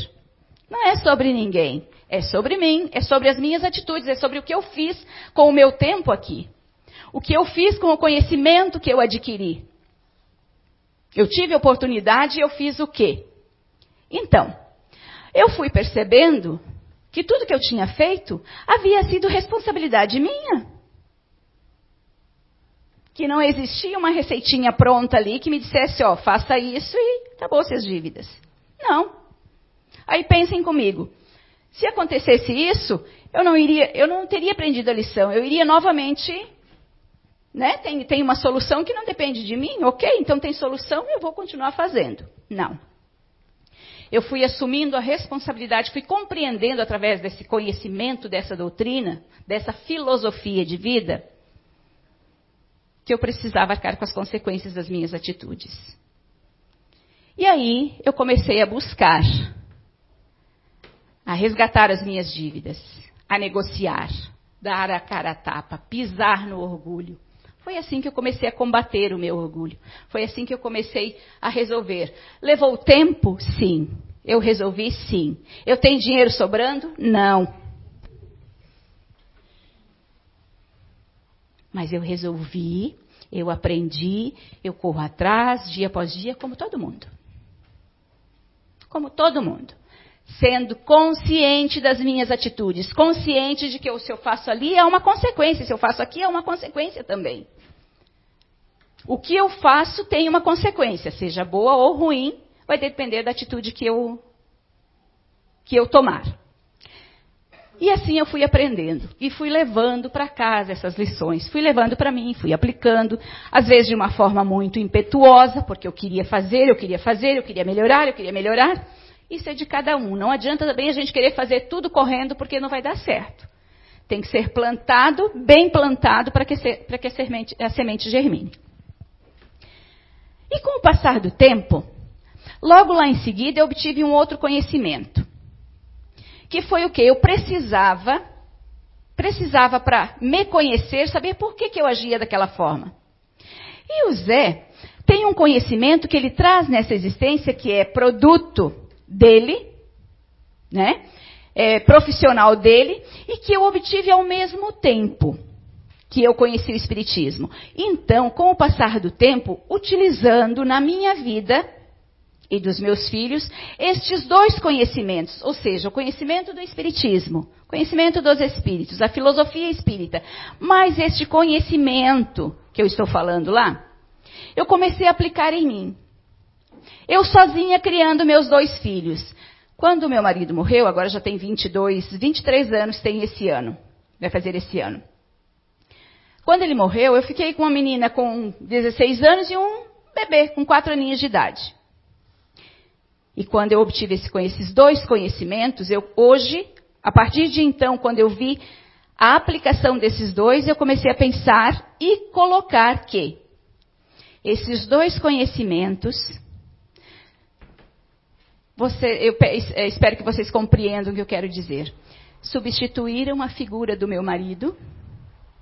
Não é sobre ninguém. É sobre mim, é sobre as minhas atitudes, é sobre o que eu fiz com o meu tempo aqui. O que eu fiz com o conhecimento que eu adquiri. Eu tive oportunidade e eu fiz o quê? Então, eu fui percebendo que tudo que eu tinha feito havia sido responsabilidade minha. Que não existia uma receitinha pronta ali que me dissesse, ó, faça isso e acabou suas dívidas. Não. Aí pensem comigo. Se acontecesse isso, eu não iria, eu não teria aprendido a lição. Eu iria novamente, né? Tem, tem uma solução que não depende de mim, ok? Então tem solução eu vou continuar fazendo. Não. Eu fui assumindo a responsabilidade, fui compreendendo através desse conhecimento dessa doutrina, dessa filosofia de vida, que eu precisava arcar com as consequências das minhas atitudes. E aí eu comecei a buscar a resgatar as minhas dívidas, a negociar, dar a cara a tapa, pisar no orgulho. Foi assim que eu comecei a combater o meu orgulho. Foi assim que eu comecei a resolver. Levou tempo? Sim. Eu resolvi? Sim. Eu tenho dinheiro sobrando? Não. Mas eu resolvi, eu aprendi, eu corro atrás, dia após dia, como todo mundo. Como todo mundo sendo consciente das minhas atitudes, consciente de que se eu faço ali é uma consequência, se eu faço aqui é uma consequência também. O que eu faço tem uma consequência, seja boa ou ruim, vai depender da atitude que eu que eu tomar. E assim eu fui aprendendo e fui levando para casa essas lições, fui levando para mim, fui aplicando, às vezes de uma forma muito impetuosa, porque eu queria fazer, eu queria fazer, eu queria melhorar, eu queria melhorar. Isso é de cada um. Não adianta também a gente querer fazer tudo correndo porque não vai dar certo. Tem que ser plantado, bem plantado, para que, que a, semente, a semente germine. E com o passar do tempo, logo lá em seguida eu obtive um outro conhecimento. Que foi o que? Eu precisava, precisava para me conhecer, saber por que, que eu agia daquela forma. E o Zé tem um conhecimento que ele traz nessa existência que é produto dele, né? É, profissional dele, e que eu obtive ao mesmo tempo que eu conheci o Espiritismo. Então, com o passar do tempo, utilizando na minha vida e dos meus filhos estes dois conhecimentos, ou seja, o conhecimento do Espiritismo, conhecimento dos Espíritos, a filosofia espírita, mas este conhecimento que eu estou falando lá, eu comecei a aplicar em mim. Eu sozinha criando meus dois filhos. Quando meu marido morreu, agora já tem 22, 23 anos, tem esse ano. Vai fazer esse ano. Quando ele morreu, eu fiquei com uma menina com 16 anos e um bebê com 4 aninhos de idade. E quando eu obtive esse, esses dois conhecimentos, eu hoje, a partir de então, quando eu vi a aplicação desses dois, eu comecei a pensar e colocar que esses dois conhecimentos você, eu é, espero que vocês compreendam o que eu quero dizer. Substituíram a figura do meu marido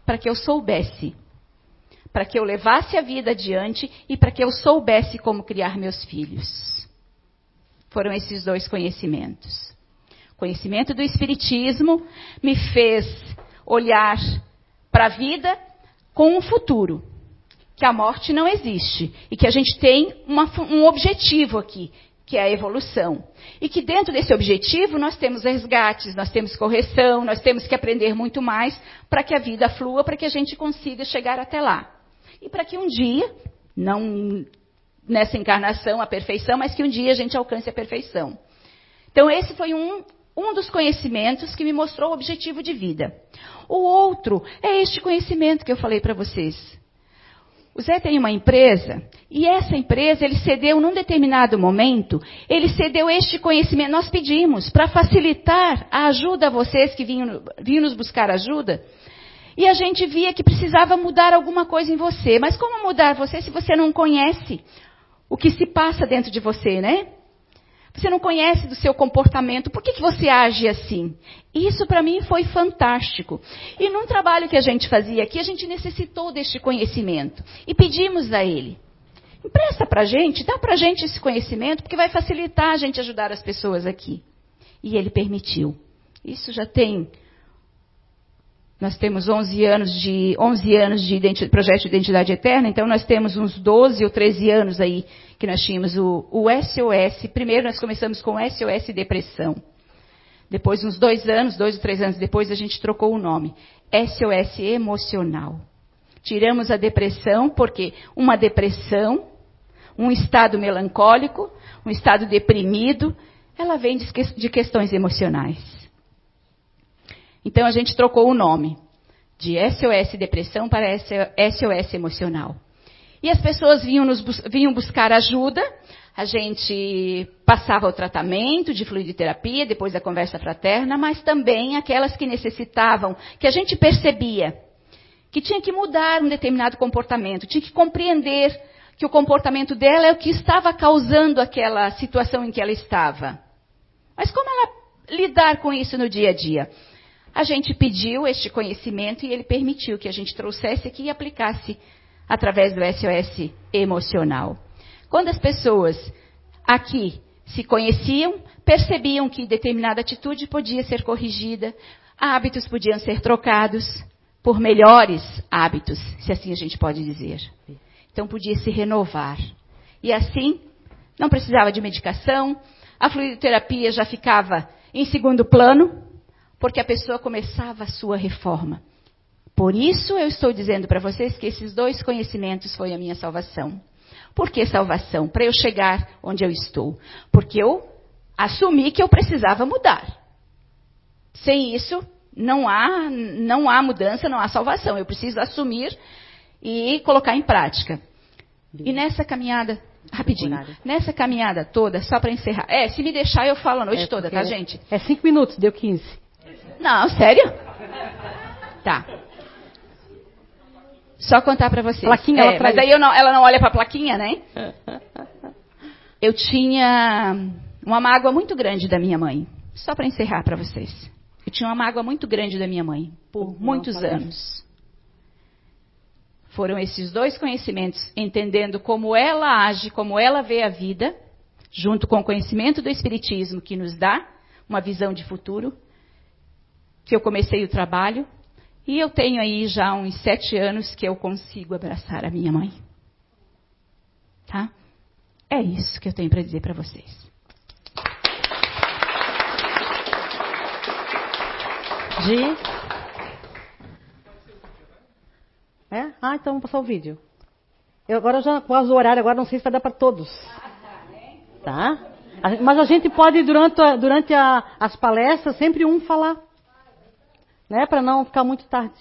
para que eu soubesse, para que eu levasse a vida adiante e para que eu soubesse como criar meus filhos. Foram esses dois conhecimentos. O conhecimento do Espiritismo me fez olhar para a vida com um futuro, que a morte não existe e que a gente tem uma, um objetivo aqui, que é a evolução. E que dentro desse objetivo nós temos resgates, nós temos correção, nós temos que aprender muito mais para que a vida flua, para que a gente consiga chegar até lá. E para que um dia, não nessa encarnação a perfeição, mas que um dia a gente alcance a perfeição. Então esse foi um um dos conhecimentos que me mostrou o objetivo de vida. O outro é este conhecimento que eu falei para vocês. O Zé tem uma empresa e essa empresa ele cedeu num determinado momento, ele cedeu este conhecimento. Nós pedimos para facilitar a ajuda a vocês que vinham, vinham nos buscar ajuda. E a gente via que precisava mudar alguma coisa em você. Mas como mudar você se você não conhece o que se passa dentro de você, né? Você não conhece do seu comportamento. Por que, que você age assim? Isso para mim foi fantástico. E num trabalho que a gente fazia aqui, a gente necessitou deste conhecimento. E pedimos a ele. Empresta para a gente, dá para a gente esse conhecimento, porque vai facilitar a gente ajudar as pessoas aqui. E ele permitiu. Isso já tem nós temos 11 anos de, 11 anos de projeto de identidade eterna, então nós temos uns 12 ou 13 anos aí que nós tínhamos o, o SOS. Primeiro nós começamos com SOS depressão. Depois, uns dois anos, dois ou três anos depois, a gente trocou o nome. SOS emocional. Tiramos a depressão, porque uma depressão, um estado melancólico, um estado deprimido, ela vem de questões emocionais. Então a gente trocou o nome de SOS depressão para SOS emocional. E as pessoas vinham, nos, vinham buscar ajuda, a gente passava o tratamento de fluidoterapia, depois da conversa fraterna, mas também aquelas que necessitavam, que a gente percebia que tinha que mudar um determinado comportamento, tinha que compreender que o comportamento dela é o que estava causando aquela situação em que ela estava. Mas como ela lidar com isso no dia a dia? A gente pediu este conhecimento e ele permitiu que a gente trouxesse aqui e aplicasse através do SOS emocional. Quando as pessoas aqui se conheciam, percebiam que determinada atitude podia ser corrigida, hábitos podiam ser trocados por melhores hábitos, se assim a gente pode dizer. Então podia se renovar. E assim, não precisava de medicação, a fluidoterapia já ficava em segundo plano, porque a pessoa começava a sua reforma. Por isso eu estou dizendo para vocês que esses dois conhecimentos foi a minha salvação. Por que salvação? Para eu chegar onde eu estou. Porque eu assumi que eu precisava mudar. Sem isso, não há, não há mudança, não há salvação. Eu preciso assumir e colocar em prática. E nessa caminhada, rapidinho, nessa caminhada toda, só para encerrar. É, se me deixar, eu falo a noite é toda, tá, gente? É cinco minutos, deu 15. Não, sério? Tá. Só contar para vocês. Plaquinha é, mas aí não, ela não olha para a plaquinha, né? (laughs) Eu tinha uma mágoa muito grande da minha mãe. Só para encerrar para vocês. Eu tinha uma mágoa muito grande da minha mãe por não, muitos anos. Foram esses dois conhecimentos, entendendo como ela age, como ela vê a vida, junto com o conhecimento do Espiritismo, que nos dá uma visão de futuro, que eu comecei o trabalho e eu tenho aí já uns sete anos que eu consigo abraçar a minha mãe. Tá? É isso que eu tenho para dizer para vocês. Gi? É? Ah, então vamos passar o vídeo. Eu agora já quase o horário, agora não sei se vai dar para todos. Tá? Mas a gente pode, durante, a, durante a, as palestras, sempre um falar né? Para não ficar muito tarde.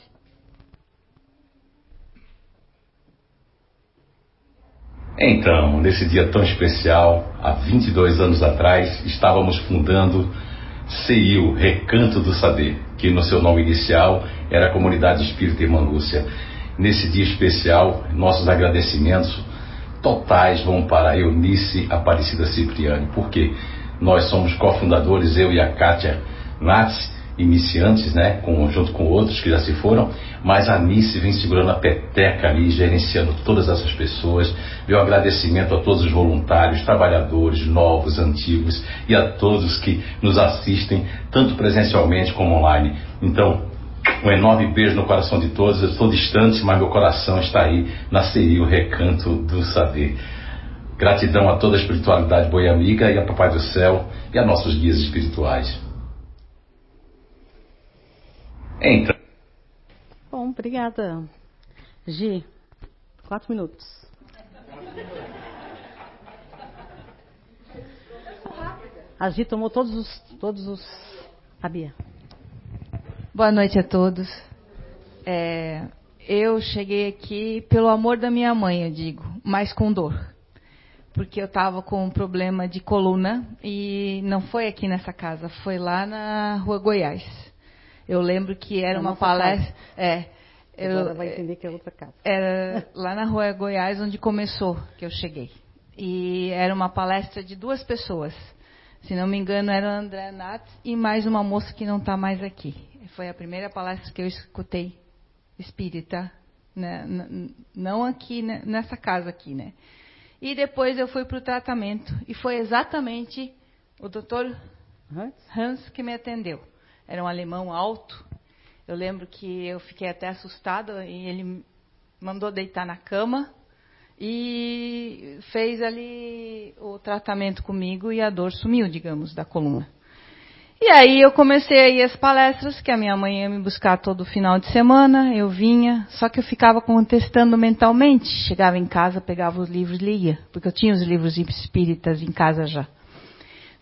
Então, nesse dia tão especial, há 22 anos atrás, estávamos fundando CIU, Recanto do Saber, que no seu nome inicial era a Comunidade Espírita Irmã Lúcia. Nesse dia especial, nossos agradecimentos totais vão para Eunice Aparecida Cipriani, porque nós somos cofundadores, eu e a Kátia Nats, iniciantes, né, com, junto com outros que já se foram, mas a Nice vem segurando a peteca ali, gerenciando todas essas pessoas. Meu agradecimento a todos os voluntários, trabalhadores, novos, antigos e a todos que nos assistem, tanto presencialmente como online. Então, um enorme beijo no coração de todos. Eu estou distante, mas meu coração está aí na CI, o recanto do saber. Gratidão a toda a espiritualidade boa e amiga e a Papai do Céu e a nossos guias espirituais. Então. Bom, obrigada. Gi, quatro minutos. A Gi tomou todos os, todos os A Bia. Boa noite a todos. É, eu cheguei aqui pelo amor da minha mãe, eu digo, mas com dor. Porque eu estava com um problema de coluna e não foi aqui nessa casa, foi lá na Rua Goiás. Eu lembro que era Na uma palestra. É. Agora Eu, vai entender que é outra casa. era lá na Rua Goiás onde começou que eu cheguei. E era uma palestra de duas pessoas. Se não me engano, era André Nats e mais uma moça que não está mais aqui. Foi a primeira palestra que eu escutei espírita, né? Não aqui né? nessa casa aqui, né? E depois eu fui para o tratamento e foi exatamente o doutor Hans? Hans que me atendeu. Era um alemão alto. Eu lembro que eu fiquei até assustada e ele mandou deitar na cama e fez ali o tratamento comigo e a dor sumiu, digamos, da coluna. E aí eu comecei a ir às palestras, que a minha mãe ia me buscar todo final de semana, eu vinha, só que eu ficava contestando mentalmente. Chegava em casa, pegava os livros e lia, porque eu tinha os livros espíritas em casa já.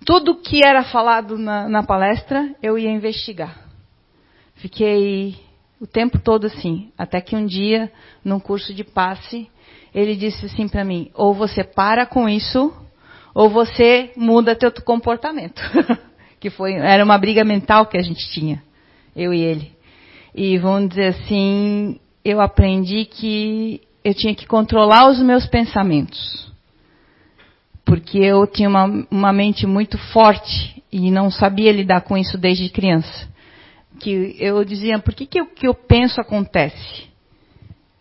Tudo que era falado na, na palestra, eu ia investigar. Fiquei o tempo todo assim, até que um dia, num curso de passe, ele disse assim para mim: ou você para com isso, ou você muda teu comportamento. (laughs) que foi, era uma briga mental que a gente tinha, eu e ele. E vamos dizer assim, eu aprendi que eu tinha que controlar os meus pensamentos. Porque eu tinha uma, uma mente muito forte e não sabia lidar com isso desde criança. Que eu dizia, por que, que o que eu penso acontece?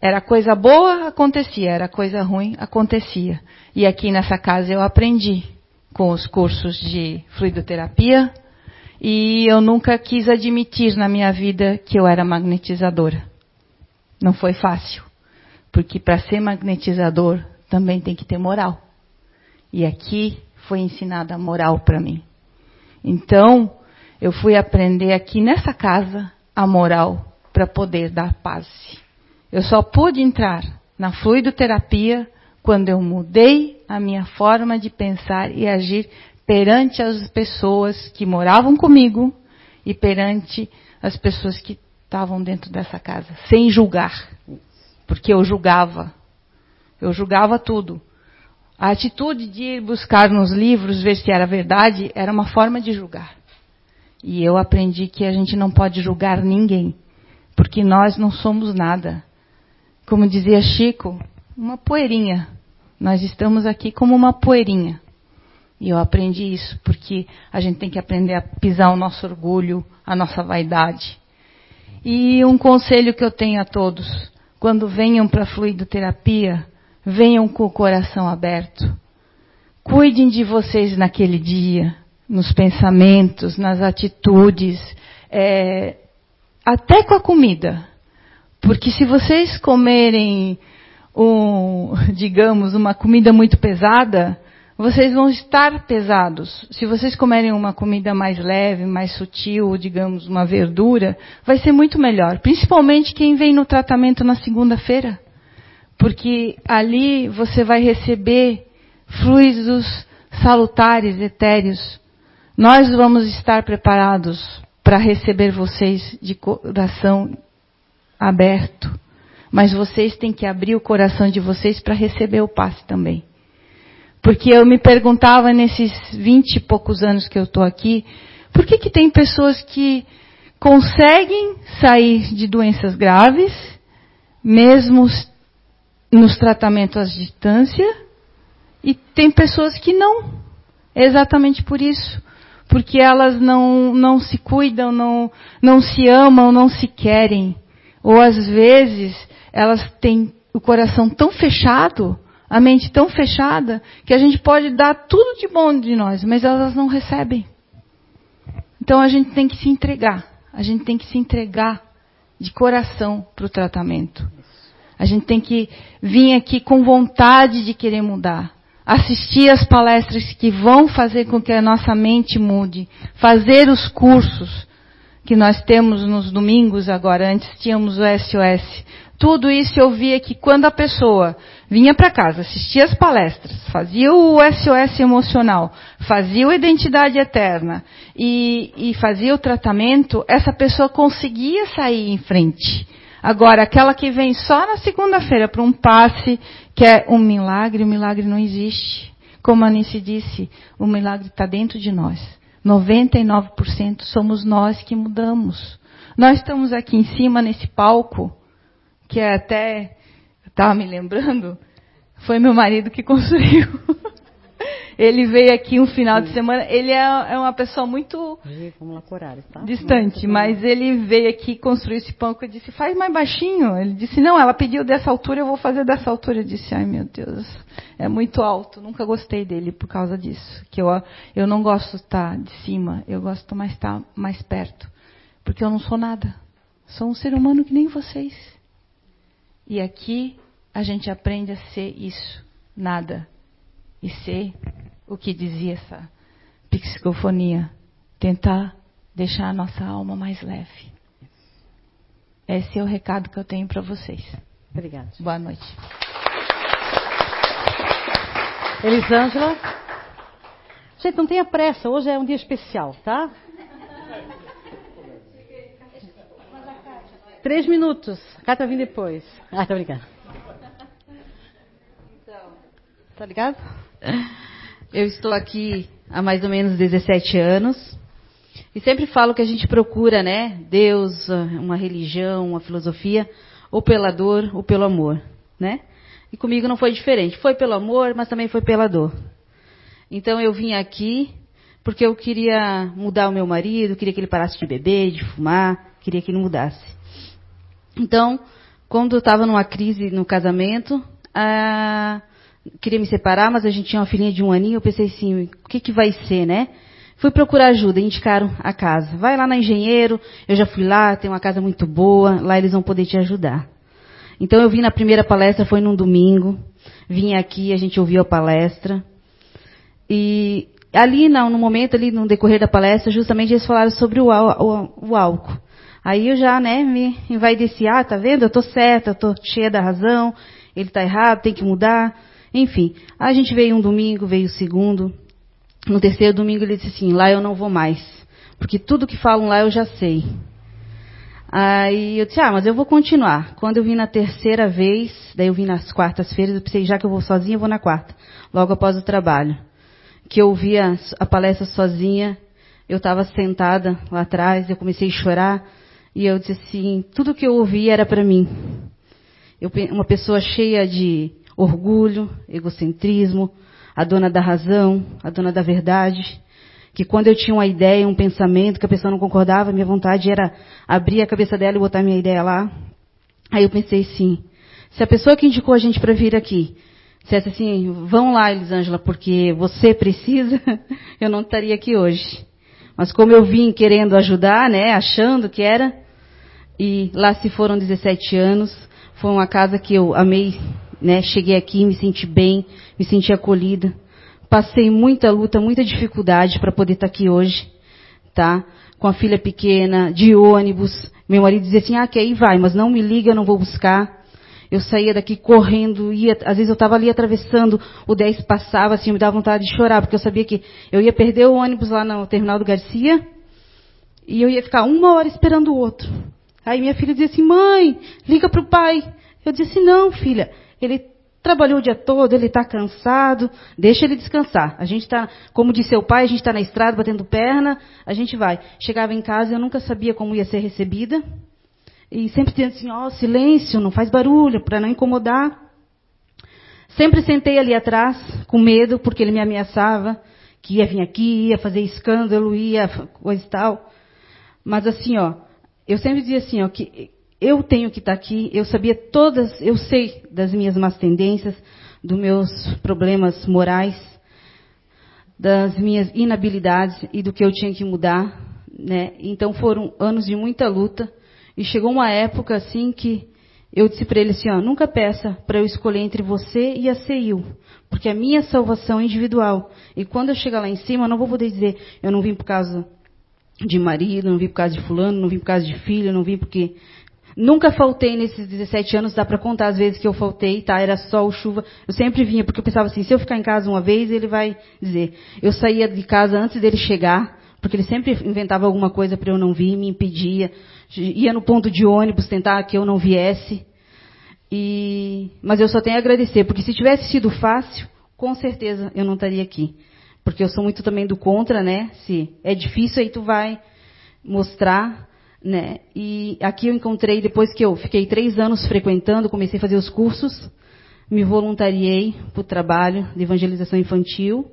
Era coisa boa, acontecia. Era coisa ruim, acontecia. E aqui nessa casa eu aprendi com os cursos de fluidoterapia e eu nunca quis admitir na minha vida que eu era magnetizadora. Não foi fácil, porque para ser magnetizador também tem que ter moral. E aqui foi ensinada a moral para mim. Então, eu fui aprender aqui nessa casa a moral para poder dar paz. Eu só pude entrar na fluidoterapia quando eu mudei a minha forma de pensar e agir perante as pessoas que moravam comigo e perante as pessoas que estavam dentro dessa casa, sem julgar. Porque eu julgava. Eu julgava tudo. A atitude de ir buscar nos livros ver se era verdade era uma forma de julgar. E eu aprendi que a gente não pode julgar ninguém, porque nós não somos nada. Como dizia Chico, uma poeirinha. Nós estamos aqui como uma poeirinha. E eu aprendi isso porque a gente tem que aprender a pisar o nosso orgulho, a nossa vaidade. E um conselho que eu tenho a todos: quando venham para a fluidoterapia, venham com o coração aberto. Cuidem de vocês naquele dia, nos pensamentos, nas atitudes, é, até com a comida. Porque se vocês comerem, um, (laughs) digamos, uma comida muito pesada, vocês vão estar pesados. Se vocês comerem uma comida mais leve, mais sutil, digamos, uma verdura, vai ser muito melhor. Principalmente quem vem no tratamento na segunda-feira. Porque ali você vai receber fluidos salutares, etéreos. Nós vamos estar preparados para receber vocês de coração aberto. Mas vocês têm que abrir o coração de vocês para receber o passe também. Porque eu me perguntava nesses vinte e poucos anos que eu estou aqui, por que, que tem pessoas que conseguem sair de doenças graves, mesmo nos tratamentos à distância, e tem pessoas que não. É exatamente por isso. Porque elas não, não se cuidam, não, não se amam, não se querem. Ou às vezes elas têm o coração tão fechado, a mente tão fechada, que a gente pode dar tudo de bom de nós, mas elas não recebem. Então a gente tem que se entregar. A gente tem que se entregar de coração para o tratamento. A gente tem que vir aqui com vontade de querer mudar. Assistir as palestras que vão fazer com que a nossa mente mude. Fazer os cursos. que nós temos nos domingos agora, antes tínhamos o SOS. Tudo isso eu via que quando a pessoa vinha para casa, assistia as palestras, fazia o SOS emocional, fazia a identidade eterna e, e fazia o tratamento, essa pessoa conseguia sair em frente. Agora, aquela que vem só na segunda-feira para um passe, que é um milagre, o milagre não existe. Como a Anice disse, o milagre está dentro de nós. 99% somos nós que mudamos. Nós estamos aqui em cima nesse palco, que é até, estava me lembrando, foi meu marido que (laughs) construiu. Ele veio aqui um final Sim. de semana. Ele é, é uma pessoa muito tá? distante, mas ele veio aqui construir esse palco e disse: faz mais baixinho. Ele disse: não, ela pediu dessa altura, eu vou fazer dessa altura. Eu disse: ai meu Deus, é muito alto. Nunca gostei dele por causa disso. Que eu, eu não gosto de estar de cima, eu gosto mais de estar mais perto, porque eu não sou nada. Sou um ser humano que nem vocês. E aqui a gente aprende a ser isso, nada, e ser o que dizia essa psicofonia, tentar deixar a nossa alma mais leve. Esse é o recado que eu tenho para vocês. Obrigada. Boa noite. Elisângela. Gente, não tenha pressa, hoje é um dia especial, tá? Três minutos. A Cátia vem depois. Ah, tá brincando. Tá ligado? (laughs) Eu estou aqui há mais ou menos 17 anos. E sempre falo que a gente procura, né? Deus, uma religião, uma filosofia, ou pela dor ou pelo amor, né? E comigo não foi diferente. Foi pelo amor, mas também foi pela dor. Então eu vim aqui porque eu queria mudar o meu marido, queria que ele parasse de beber, de fumar, queria que ele mudasse. Então, quando eu estava numa crise no casamento, a queria me separar, mas a gente tinha uma filhinha de um aninho, eu pensei assim, o que, que vai ser, né? Fui procurar ajuda, indicaram a casa. Vai lá na Engenheiro, eu já fui lá, tem uma casa muito boa, lá eles vão poder te ajudar. Então eu vim na primeira palestra, foi num domingo, vim aqui, a gente ouviu a palestra. E ali, no momento, ali no decorrer da palestra, justamente eles falaram sobre o, o, o álcool. Aí eu já, né, me envaideci, ah, tá vendo? Eu tô certa, eu tô cheia da razão, ele tá errado, tem que mudar. Enfim, a gente veio um domingo, veio o segundo. No terceiro domingo ele disse assim: lá eu não vou mais, porque tudo que falam lá eu já sei. Aí eu disse: ah, mas eu vou continuar. Quando eu vim na terceira vez, daí eu vim nas quartas-feiras, eu pensei: já que eu vou sozinha, eu vou na quarta, logo após o trabalho. Que eu ouvi a, a palestra sozinha, eu estava sentada lá atrás, eu comecei a chorar e eu disse assim: tudo que eu ouvi era para mim. Eu, uma pessoa cheia de orgulho, egocentrismo, a dona da razão, a dona da verdade. Que quando eu tinha uma ideia, um pensamento, que a pessoa não concordava, minha vontade era abrir a cabeça dela e botar minha ideia lá. Aí eu pensei assim, se a pessoa que indicou a gente para vir aqui dissesse assim, vão lá, Elisângela, porque você precisa, (laughs) eu não estaria aqui hoje. Mas como eu vim querendo ajudar, né, achando que era, e lá se foram 17 anos, foi uma casa que eu amei né? Cheguei aqui, me senti bem, me senti acolhida. Passei muita luta, muita dificuldade para poder estar tá aqui hoje, tá? Com a filha pequena, de ônibus. Meu marido dizia assim: "Ah, que aí vai, mas não me liga, eu não vou buscar". Eu saía daqui correndo, ia, às vezes eu estava ali atravessando, o 10 passava, assim, me dava vontade de chorar, porque eu sabia que eu ia perder o ônibus lá no terminal do Garcia, e eu ia ficar uma hora esperando o outro. Aí minha filha dizia assim, mãe, liga para o pai. Eu disse assim, não, filha, ele trabalhou o dia todo, ele está cansado, deixa ele descansar. A gente está, como disse seu pai, a gente está na estrada batendo perna, a gente vai. Chegava em casa, eu nunca sabia como ia ser recebida. E sempre dizendo assim, ó, oh, silêncio, não faz barulho, para não incomodar. Sempre sentei ali atrás, com medo, porque ele me ameaçava, que ia vir aqui, ia fazer escândalo, ia coisa e tal. Mas assim, ó, eu sempre dizia assim, ó, que eu tenho que estar aqui, eu sabia todas, eu sei das minhas más tendências, dos meus problemas morais, das minhas inabilidades e do que eu tinha que mudar, né? Então foram anos de muita luta e chegou uma época assim que eu disse para ele assim, ó, nunca peça para eu escolher entre você e a CEIU, porque a minha salvação é individual. E quando eu chegar lá em cima, eu não vou poder dizer, eu não vim por causa de marido, não vim por causa de fulano, não vim por causa de filho, não vim porque Nunca faltei nesses 17 anos, dá para contar as vezes que eu faltei, tá? Era sol, chuva. Eu sempre vinha, porque eu pensava assim, se eu ficar em casa uma vez, ele vai dizer. Eu saía de casa antes dele chegar, porque ele sempre inventava alguma coisa para eu não vir, me impedia. Ia no ponto de ônibus tentar que eu não viesse. E, mas eu só tenho a agradecer, porque se tivesse sido fácil, com certeza eu não estaria aqui. Porque eu sou muito também do contra, né? Se é difícil, aí tu vai mostrar né? E aqui eu encontrei, depois que eu fiquei três anos frequentando, comecei a fazer os cursos, me voluntariei para o trabalho de evangelização infantil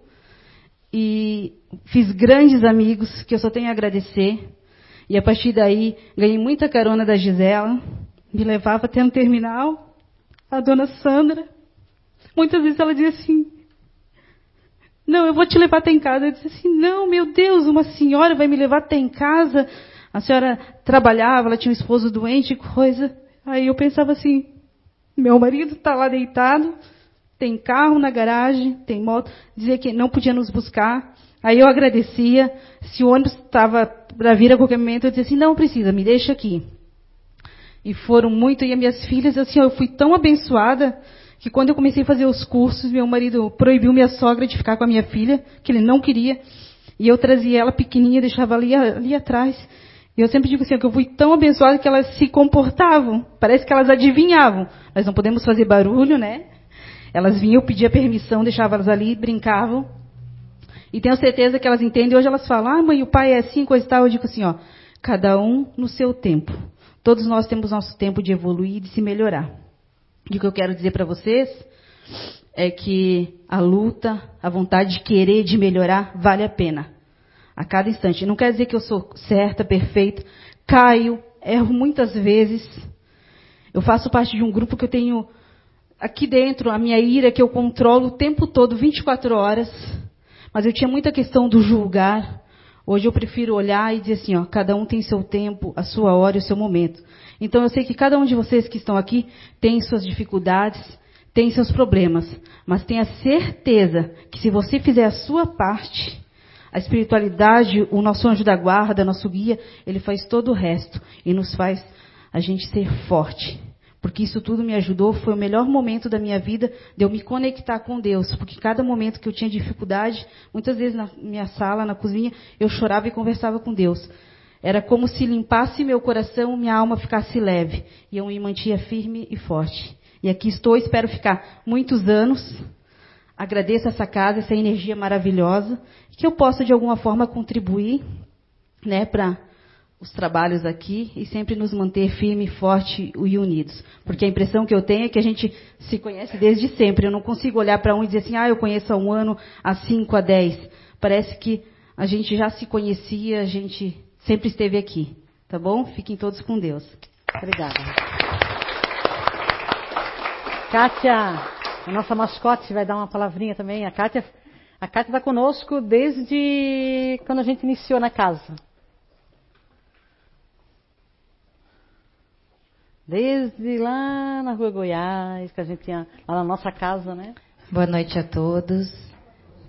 e fiz grandes amigos que eu só tenho a agradecer. E a partir daí ganhei muita carona da Gisela, me levava até no terminal, a dona Sandra. Muitas vezes ela dizia assim: Não, eu vou te levar até em casa. Eu disse assim: Não, meu Deus, uma senhora vai me levar até em casa. A senhora trabalhava, ela tinha um esposo doente, coisa. Aí eu pensava assim: meu marido está lá deitado, tem carro na garagem, tem moto, dizia que não podia nos buscar. Aí eu agradecia. Se o ônibus estava para vir a qualquer momento, eu dizia assim: não precisa, me deixa aqui. E foram muito, e as minhas filhas, assim, eu fui tão abençoada que quando eu comecei a fazer os cursos, meu marido proibiu minha sogra de ficar com a minha filha, que ele não queria. E eu trazia ela pequenininha, deixava ali, ali atrás. E eu sempre digo assim, que eu fui tão abençoada que elas se comportavam. Parece que elas adivinhavam. Nós não podemos fazer barulho, né? Elas vinham, eu pedia permissão, deixava elas ali, brincavam. E tenho certeza que elas entendem. Hoje elas falam, ah, mãe, o pai é assim, coisa e tal. Eu digo assim, ó, cada um no seu tempo. Todos nós temos nosso tempo de evoluir e de se melhorar. E o que eu quero dizer para vocês é que a luta, a vontade de querer, de melhorar, vale a pena a cada instante. Não quer dizer que eu sou certa, perfeita. Caio, erro muitas vezes. Eu faço parte de um grupo que eu tenho aqui dentro a minha ira que eu controlo o tempo todo, 24 horas. Mas eu tinha muita questão do julgar. Hoje eu prefiro olhar e dizer assim, ó, cada um tem seu tempo, a sua hora e o seu momento. Então eu sei que cada um de vocês que estão aqui tem suas dificuldades, tem seus problemas, mas tenha certeza que se você fizer a sua parte, a espiritualidade, o nosso anjo da guarda, nosso guia, ele faz todo o resto e nos faz a gente ser forte. Porque isso tudo me ajudou, foi o melhor momento da minha vida de eu me conectar com Deus. Porque cada momento que eu tinha dificuldade, muitas vezes na minha sala, na cozinha, eu chorava e conversava com Deus. Era como se limpasse meu coração, minha alma ficasse leve. E eu me mantinha firme e forte. E aqui estou, espero ficar muitos anos agradeço essa casa, essa energia maravilhosa, que eu possa de alguma forma contribuir, né, para os trabalhos aqui e sempre nos manter firme, forte e unidos. Porque a impressão que eu tenho é que a gente se conhece desde sempre. Eu não consigo olhar para um e dizer assim, ah, eu conheço há um ano, há cinco, há dez. Parece que a gente já se conhecia, a gente sempre esteve aqui. Tá bom? Fiquem todos com Deus. Obrigada. Kátia, a nossa mascote vai dar uma palavrinha também. A Kátia, a Kátia está conosco desde quando a gente iniciou na casa. Desde lá na Rua Goiás, que a gente tinha lá na nossa casa, né? Boa noite a todos.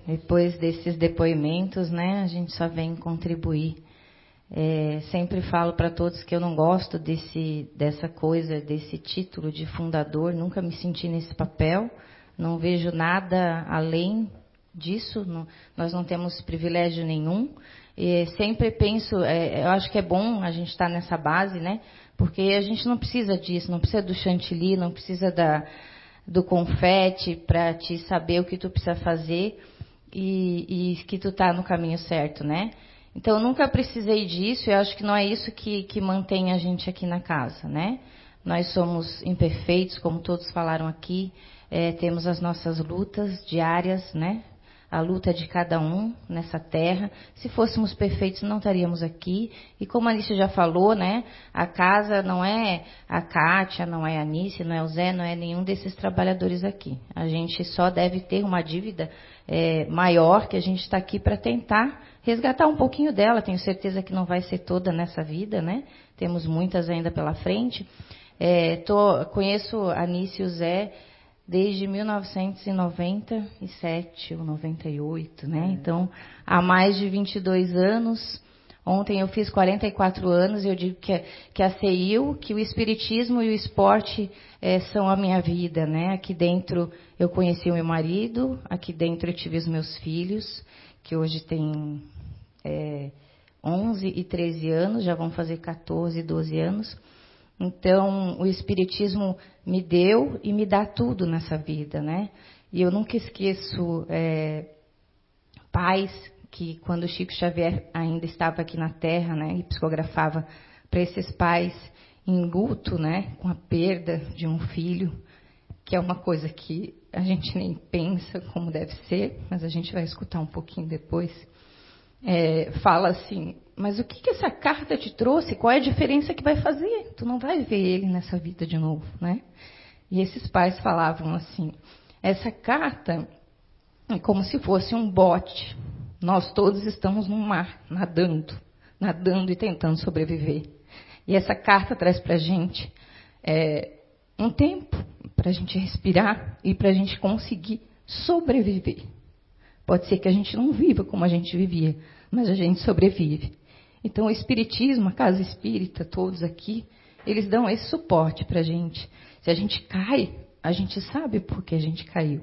Depois desses depoimentos, né, a gente só vem contribuir. É, sempre falo para todos que eu não gosto desse, dessa coisa, desse título de fundador, nunca me senti nesse papel não vejo nada além disso, não, nós não temos privilégio nenhum. E sempre penso, é, eu acho que é bom a gente estar tá nessa base, né? Porque a gente não precisa disso, não precisa do chantilly, não precisa da, do confete para te saber o que tu precisa fazer e, e que tu está no caminho certo, né? Então, eu nunca precisei disso e acho que não é isso que, que mantém a gente aqui na casa, né? Nós somos imperfeitos, como todos falaram aqui, é, temos as nossas lutas diárias, né? A luta de cada um nessa terra. Se fôssemos perfeitos, não estaríamos aqui. E como a Anice já falou, né? A casa não é a Kátia, não é a Anice, não é o Zé, não é nenhum desses trabalhadores aqui. A gente só deve ter uma dívida é, maior que a gente está aqui para tentar resgatar um pouquinho dela. Tenho certeza que não vai ser toda nessa vida, né? Temos muitas ainda pela frente. É, tô, conheço a Anice e o Zé desde 1997 ou 98, né? É. Então, há mais de 22 anos, Ontem eu fiz 44 anos e eu digo que, que a CEIU, que o Espiritismo e o esporte é, são a minha vida, né? Aqui dentro eu conheci o meu marido, aqui dentro eu tive os meus filhos, que hoje têm é, 11 e 13 anos, já vão fazer 14 e 12 anos. Então, o Espiritismo me deu e me dá tudo nessa vida, né? E eu nunca esqueço é, pais que, quando Chico Xavier ainda estava aqui na Terra, né, e psicografava para esses pais em luto, né, com a perda de um filho, que é uma coisa que a gente nem pensa como deve ser, mas a gente vai escutar um pouquinho depois. É, fala assim: mas o que, que essa carta te trouxe? Qual é a diferença que vai fazer? Tu não vai ver ele nessa vida de novo, né? E esses pais falavam assim: essa carta é como se fosse um bote. Nós todos estamos no mar, nadando, nadando e tentando sobreviver. E essa carta traz para a gente é, um tempo para a gente respirar e para a gente conseguir sobreviver. Pode ser que a gente não viva como a gente vivia, mas a gente sobrevive. Então, o Espiritismo, a Casa Espírita, todos aqui, eles dão esse suporte para a gente. Se a gente cai, a gente sabe por que a gente caiu.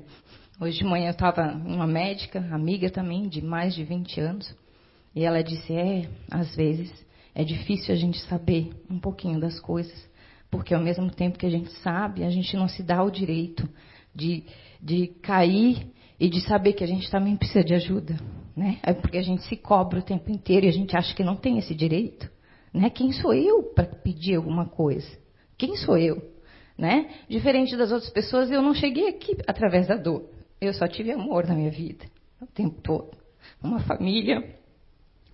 Hoje de manhã eu estava uma médica, amiga também, de mais de 20 anos, e ela disse: É, às vezes é difícil a gente saber um pouquinho das coisas, porque ao mesmo tempo que a gente sabe, a gente não se dá o direito de, de cair e de saber que a gente também precisa de ajuda. Né? É porque a gente se cobra o tempo inteiro e a gente acha que não tem esse direito. Né? Quem sou eu para pedir alguma coisa? Quem sou eu? Né? Diferente das outras pessoas, eu não cheguei aqui através da dor. Eu só tive amor na minha vida, o tempo todo. Uma família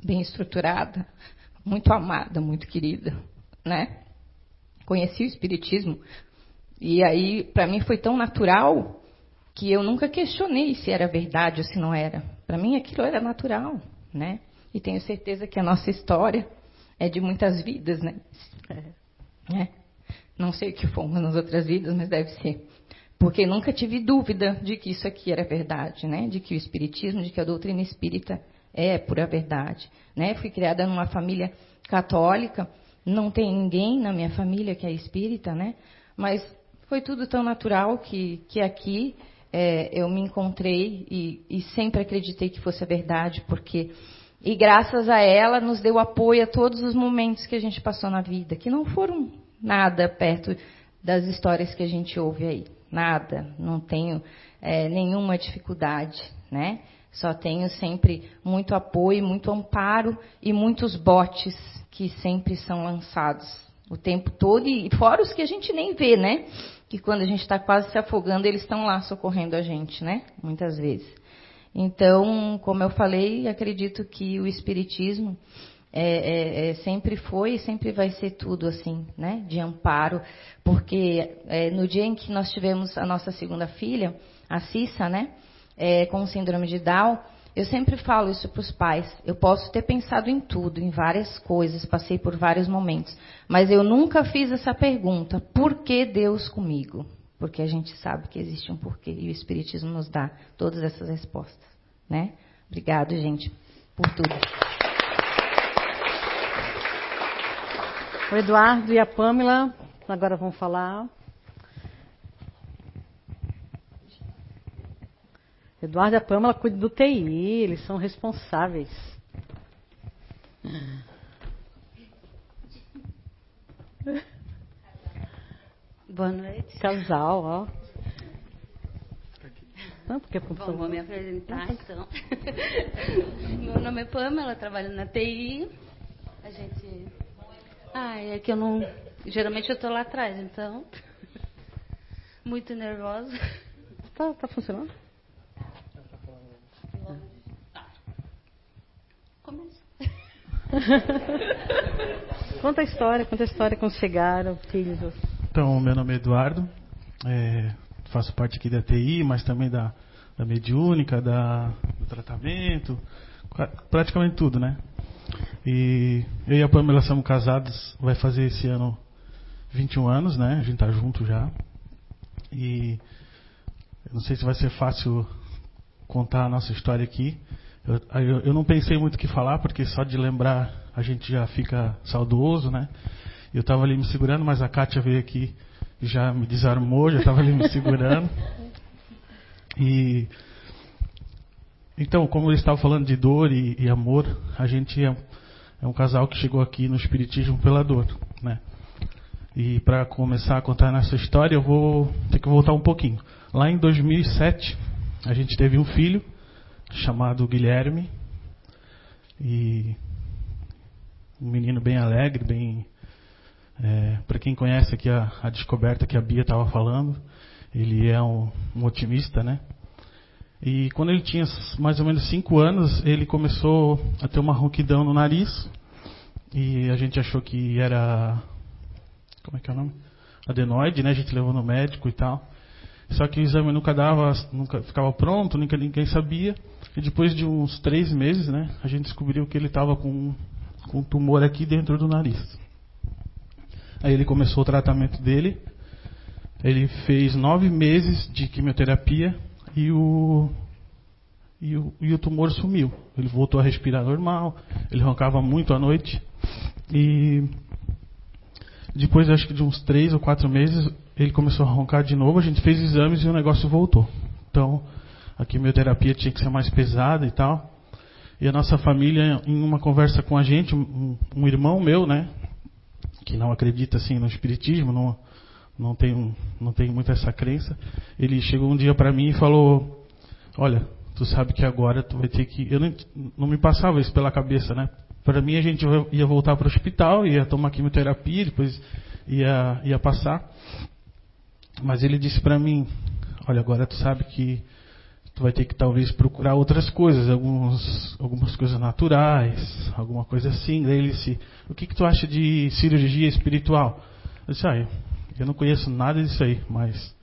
bem estruturada, muito amada, muito querida, né? Conheci o espiritismo e aí para mim foi tão natural que eu nunca questionei se era verdade ou se não era. Para mim aquilo era natural, né? E tenho certeza que a nossa história é de muitas vidas, né? É. é. Não sei o que fomos nas outras vidas, mas deve ser. Porque nunca tive dúvida de que isso aqui era verdade, né? De que o espiritismo, de que a doutrina espírita é pura verdade, né? Fui criada numa família católica, não tem ninguém na minha família que é espírita, né? Mas foi tudo tão natural que, que aqui é, eu me encontrei e, e, sempre acreditei que fosse a verdade, porque e graças a ela nos deu apoio a todos os momentos que a gente passou na vida, que não foram nada perto das histórias que a gente ouve aí, nada, não tenho é, nenhuma dificuldade, né? Só tenho sempre muito apoio, muito amparo e muitos botes que sempre são lançados o tempo todo e fora os que a gente nem vê, né? Que quando a gente está quase se afogando, eles estão lá socorrendo a gente, né? Muitas vezes. Então, como eu falei, acredito que o Espiritismo é, é, é, sempre foi e sempre vai ser tudo assim, né? De amparo, porque é, no dia em que nós tivemos a nossa segunda filha, a Cissa, né? É, com síndrome de Down, eu sempre falo isso para os pais. Eu posso ter pensado em tudo, em várias coisas, passei por vários momentos, mas eu nunca fiz essa pergunta: por que Deus comigo? Porque a gente sabe que existe um porquê e o Espiritismo nos dá todas essas respostas, né? Obrigado, gente, por tudo. O Eduardo e a Pamela agora vão falar. Eduardo e a Pâmela cuidam do TI, eles são responsáveis. Boa noite. Casal, ó. Não, porque Bom, vou me apresentar então. Meu nome é Pamela, trabalho na TI. A gente. Ah, é que eu não. Geralmente eu estou lá atrás, então. Muito nervosa. Tá, tá funcionando? (laughs) conta a história, conta a história como chegaram, filhos. Então, meu nome é Eduardo, é, faço parte aqui da TI, mas também da, da mediúnica, da, do tratamento, praticamente tudo, né? E eu e a Pamela somos casados, vai fazer esse ano 21 anos, né? A gente tá junto já. E eu não sei se vai ser fácil contar a nossa história aqui, eu, eu, eu, não pensei muito o que falar, porque só de lembrar a gente já fica saudoso, né? Eu estava ali me segurando, mas a Kátia veio aqui e já me desarmou, já estava ali me segurando. E então, como eu estava falando de dor e, e amor, a gente é, é, um casal que chegou aqui no Espiritismo pela dor, né? E para começar a contar nossa história, eu vou ter que voltar um pouquinho. Lá em 2007, a gente teve um filho chamado Guilherme e um menino bem alegre, bem é, para quem conhece aqui a, a, descoberta que a Bia estava falando, ele é um, um, otimista, né? E quando ele tinha mais ou menos cinco anos, ele começou a ter uma ronquidão no nariz e a gente achou que era como é que é o nome? Adenoide, né? A gente levou no médico e tal. Só que o exame nunca dava, nunca ficava pronto, nunca ninguém sabia. E depois de uns três meses, né, a gente descobriu que ele estava com, com um tumor aqui dentro do nariz. Aí ele começou o tratamento dele. Ele fez nove meses de quimioterapia e o, e o, e o tumor sumiu. Ele voltou a respirar normal, ele roncava muito à noite. E depois, acho que de uns três ou quatro meses, ele começou a roncar de novo. A gente fez exames e o negócio voltou. Então, a quimioterapia tinha que ser mais pesada e tal. E a nossa família, em uma conversa com a gente, um, um irmão meu, né, que não acredita assim no espiritismo, não não tem não tem muito essa crença, ele chegou um dia para mim e falou: "Olha, tu sabe que agora tu vai ter que eu não, não me passava isso pela cabeça, né? Para mim a gente ia voltar para o hospital, ia tomar quimioterapia, depois ia ia passar. Mas ele disse para mim: "Olha, agora tu sabe que tu vai ter que talvez procurar outras coisas, alguns, algumas coisas naturais, alguma coisa assim. Daí ele disse, o que, que tu acha de cirurgia espiritual? Eu disse, ah, eu não conheço nada disso aí, mas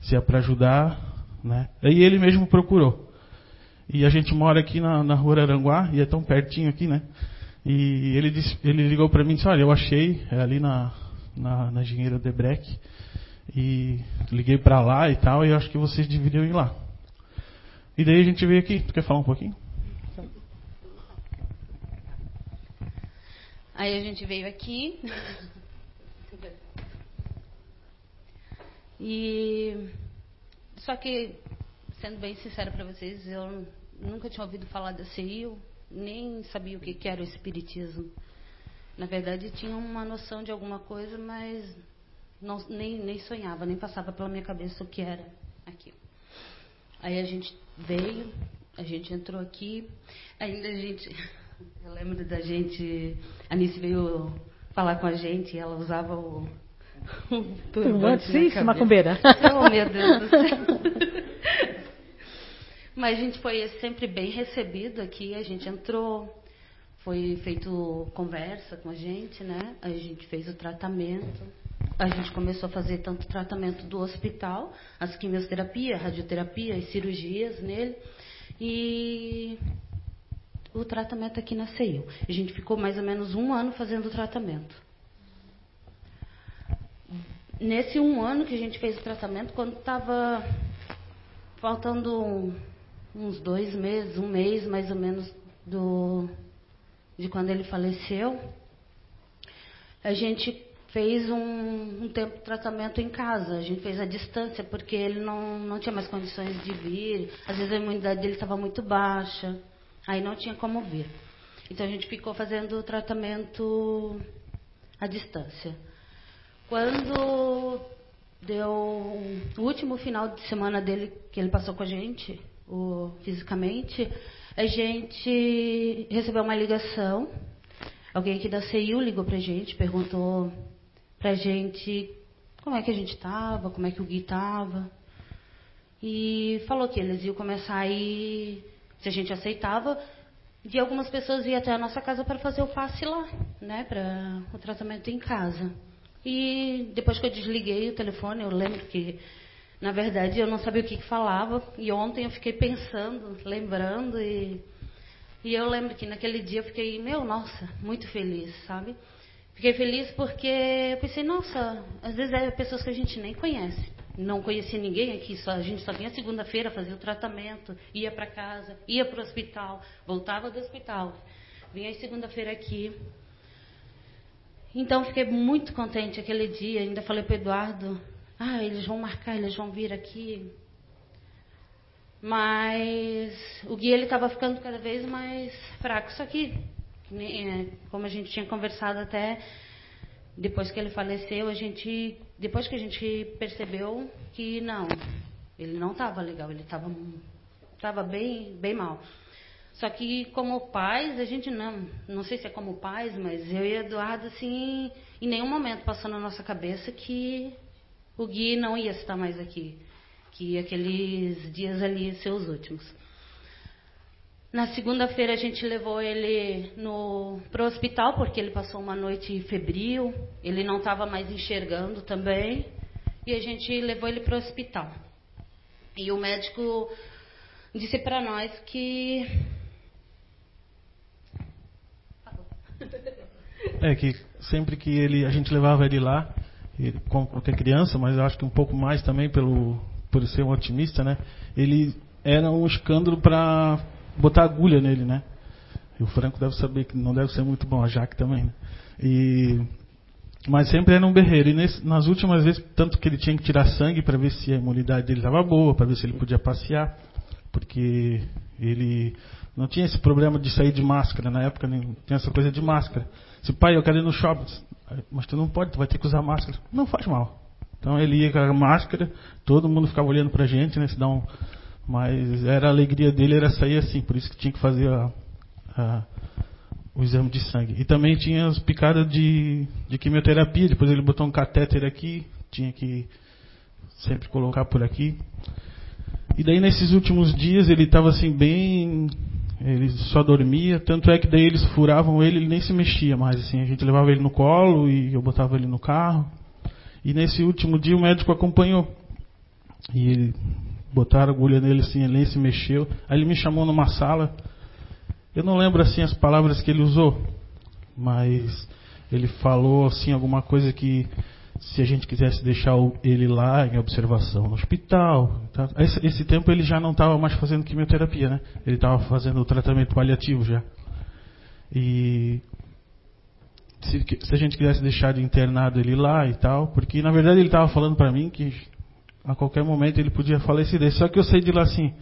se é para ajudar, né? Aí ele mesmo procurou. E a gente mora aqui na, na rua Aranguá, e é tão pertinho aqui, né? E ele, disse, ele ligou para mim e disse, olha, eu achei, é ali na, na, na Debreck, e liguei para lá e tal, e acho que vocês deveriam ir lá. E daí a gente veio aqui. Tu quer falar um pouquinho? Aí a gente veio aqui. E só que, sendo bem sincera para vocês, eu nunca tinha ouvido falar da CIO, nem sabia o que, que era o espiritismo. Na verdade, tinha uma noção de alguma coisa, mas não, nem, nem sonhava, nem passava pela minha cabeça o que era aquilo. Aí a gente veio, a gente entrou aqui, ainda a gente. (laughs) Eu lembro da gente. A Nice veio falar com a gente e ela usava o. (laughs) Turbante, sim, macumbeira. (laughs) Oh, meu Deus do céu. Mas a gente foi sempre bem recebido aqui, a gente entrou, foi feito conversa com a gente, né? A gente fez o tratamento a gente começou a fazer tanto tratamento do hospital, as quimioterapia, radioterapia e cirurgias nele. E o tratamento aqui na CEIU. A gente ficou mais ou menos um ano fazendo o tratamento. Nesse um ano que a gente fez o tratamento, quando estava faltando uns dois meses, um mês mais ou menos do, de quando ele faleceu, a gente fez um, um, tempo de tratamento em casa. A gente fez a distância, porque ele não, não tinha mais condições de vir. Às vezes a imunidade dele estava muito baixa, aí não tinha como vir. Então a gente ficou fazendo o tratamento à distância. Quando deu o último final de semana dele, que ele passou com a gente, o, fisicamente, a gente recebeu uma ligação. Alguém aqui da CIU ligou pra gente, perguntou pra gente como é que a gente estava, como é que o Gui estava. E falou que eles iam começar a ir, se a gente aceitava, de algumas pessoas ir até a nossa casa para fazer o passe lá, né, para o tratamento em casa. E depois que eu desliguei o telefone, eu lembro que, na verdade, eu não sabia o que, que falava. E ontem eu fiquei pensando, lembrando, e, e eu lembro que naquele dia eu fiquei, meu, nossa, muito feliz, sabe? Fiquei feliz porque eu pensei, nossa, às vezes é pessoas que a gente nem conhece. Não conhecia ninguém aqui, só, a gente só vinha segunda-feira fazer o tratamento, ia para casa, ia para o hospital, voltava do hospital. Vinha segunda-feira aqui. Então fiquei muito contente aquele dia. Ainda falei para Eduardo: ah, eles vão marcar, eles vão vir aqui. Mas o Gui ele estava ficando cada vez mais fraco. Só que, como a gente tinha conversado até depois que ele faleceu, a gente, depois que a gente percebeu que não, ele não estava legal, ele estava tava bem, bem mal. Só que como pais, a gente não, não sei se é como pais, mas eu e Eduardo, assim, em nenhum momento passou na nossa cabeça que o Gui não ia estar mais aqui que aqueles dias ali os últimos. Na segunda-feira a gente levou ele para o hospital porque ele passou uma noite febril, ele não estava mais enxergando também, e a gente levou ele para o hospital. E o médico disse para nós que. (laughs) É que sempre que ele, a gente levava ele lá, ele, como qualquer criança, mas eu acho que um pouco mais também pelo por ser um otimista, né? Ele era um escândalo para botar agulha nele, né? E o Franco deve saber que não deve ser muito bom, a Jaque também. Né? E mas sempre era um berreiro. E nesse, nas últimas vezes, tanto que ele tinha que tirar sangue para ver se a imunidade dele estava boa, para ver se ele podia passear, porque ele não tinha esse problema de sair de máscara. Na época nem tinha essa coisa de máscara. Se pai, eu quero ir no shopping, mas tu não pode, tu vai ter que usar máscara. Não faz mal. Então ele ia com a máscara, todo mundo ficava olhando pra gente, né? Se dá um... Mas era a alegria dele era sair assim, por isso que tinha que fazer a, a, o exame de sangue. E também tinha as picadas de, de quimioterapia, depois ele botou um catéter aqui, tinha que sempre colocar por aqui. E daí nesses últimos dias ele estava assim bem. Ele só dormia, tanto é que daí eles furavam ele, ele nem se mexia mais. Assim, a gente levava ele no colo e eu botava ele no carro. E nesse último dia o médico acompanhou. E ele botaram agulha nele assim, ele nem se mexeu. Aí ele me chamou numa sala. Eu não lembro assim as palavras que ele usou, mas ele falou assim alguma coisa que se a gente quisesse deixar ele lá em observação no hospital. Tá? Esse, esse tempo ele já não estava mais fazendo quimioterapia, né? Ele estava fazendo o tratamento paliativo já. E se, se, a gente quisesse deixar de internado ele lá e tal, porque na verdade ele estava falando para mim que a qualquer momento ele podia falecer. Só que eu saí de lá assim,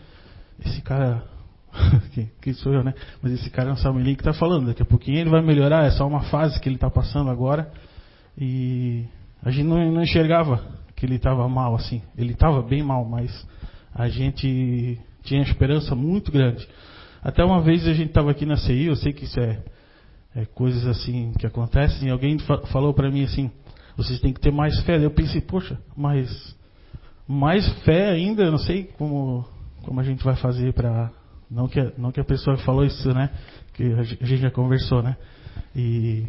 esse cara, (laughs) que, sou eu, né? Mas esse cara é um Samuelinho que está falando, daqui a pouquinho ele vai melhorar, é só uma fase que ele está passando agora. E a gente não, não enxergava que ele estava mal assim. Ele estava bem mal, mas a gente tinha esperança muito grande. Até uma vez a gente estava aqui na CI, eu sei que isso é é, coisas assim que acontecem. Alguém fa falou para mim assim: vocês têm que ter mais fé. Eu pensei, poxa, mas mais fé ainda, eu não sei como, como a gente vai fazer para. Não que, não que a pessoa falou isso, né? Que a gente já conversou, né? E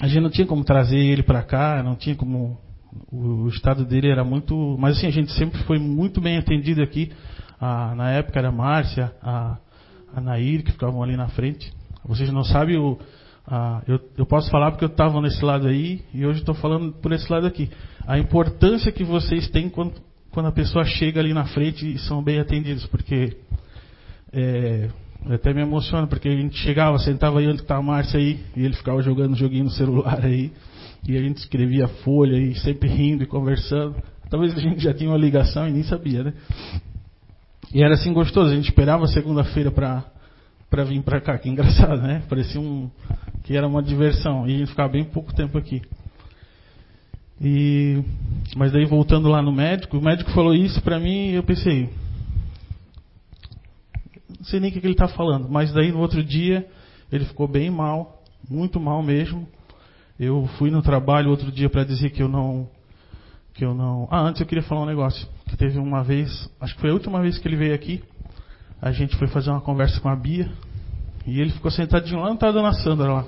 a gente não tinha como trazer ele para cá, não tinha como. O, estado dele era muito. Mas assim, a gente sempre foi muito bem atendido aqui. Na época era a Márcia, a, a Nair, que ficavam ali na frente. Vocês não sabem, o, ah, eu, eu, posso falar porque eu estava nesse lado aí e hoje estou falando por esse lado aqui. A importância que vocês têm quando, quando a pessoa chega ali na frente e são bem atendidos, porque é, até me emociona, porque a gente chegava, sentava aí onde está a Márcia aí, e ele ficava jogando joguinho no celular aí, e a gente escrevia folha e sempre rindo e conversando. Talvez a gente já tinha uma ligação e nem sabia, né? E era assim gostoso, a gente esperava segunda-feira para para vir para cá. Que engraçado, né? Parecia um que era uma diversão e a gente ficava bem pouco tempo aqui. E mas daí voltando lá no médico, o médico falou isso para mim e eu pensei, não sei nem o que, que ele está falando, mas daí no outro dia ele ficou bem mal, muito mal mesmo. Eu fui no trabalho outro dia para dizer que eu não que eu não. Ah, antes eu queria falar um negócio. Que teve uma vez, acho que foi a última vez que ele veio aqui a gente foi fazer uma conversa com a Bia e ele ficou sentadinho lá no tá dona Sandra lá.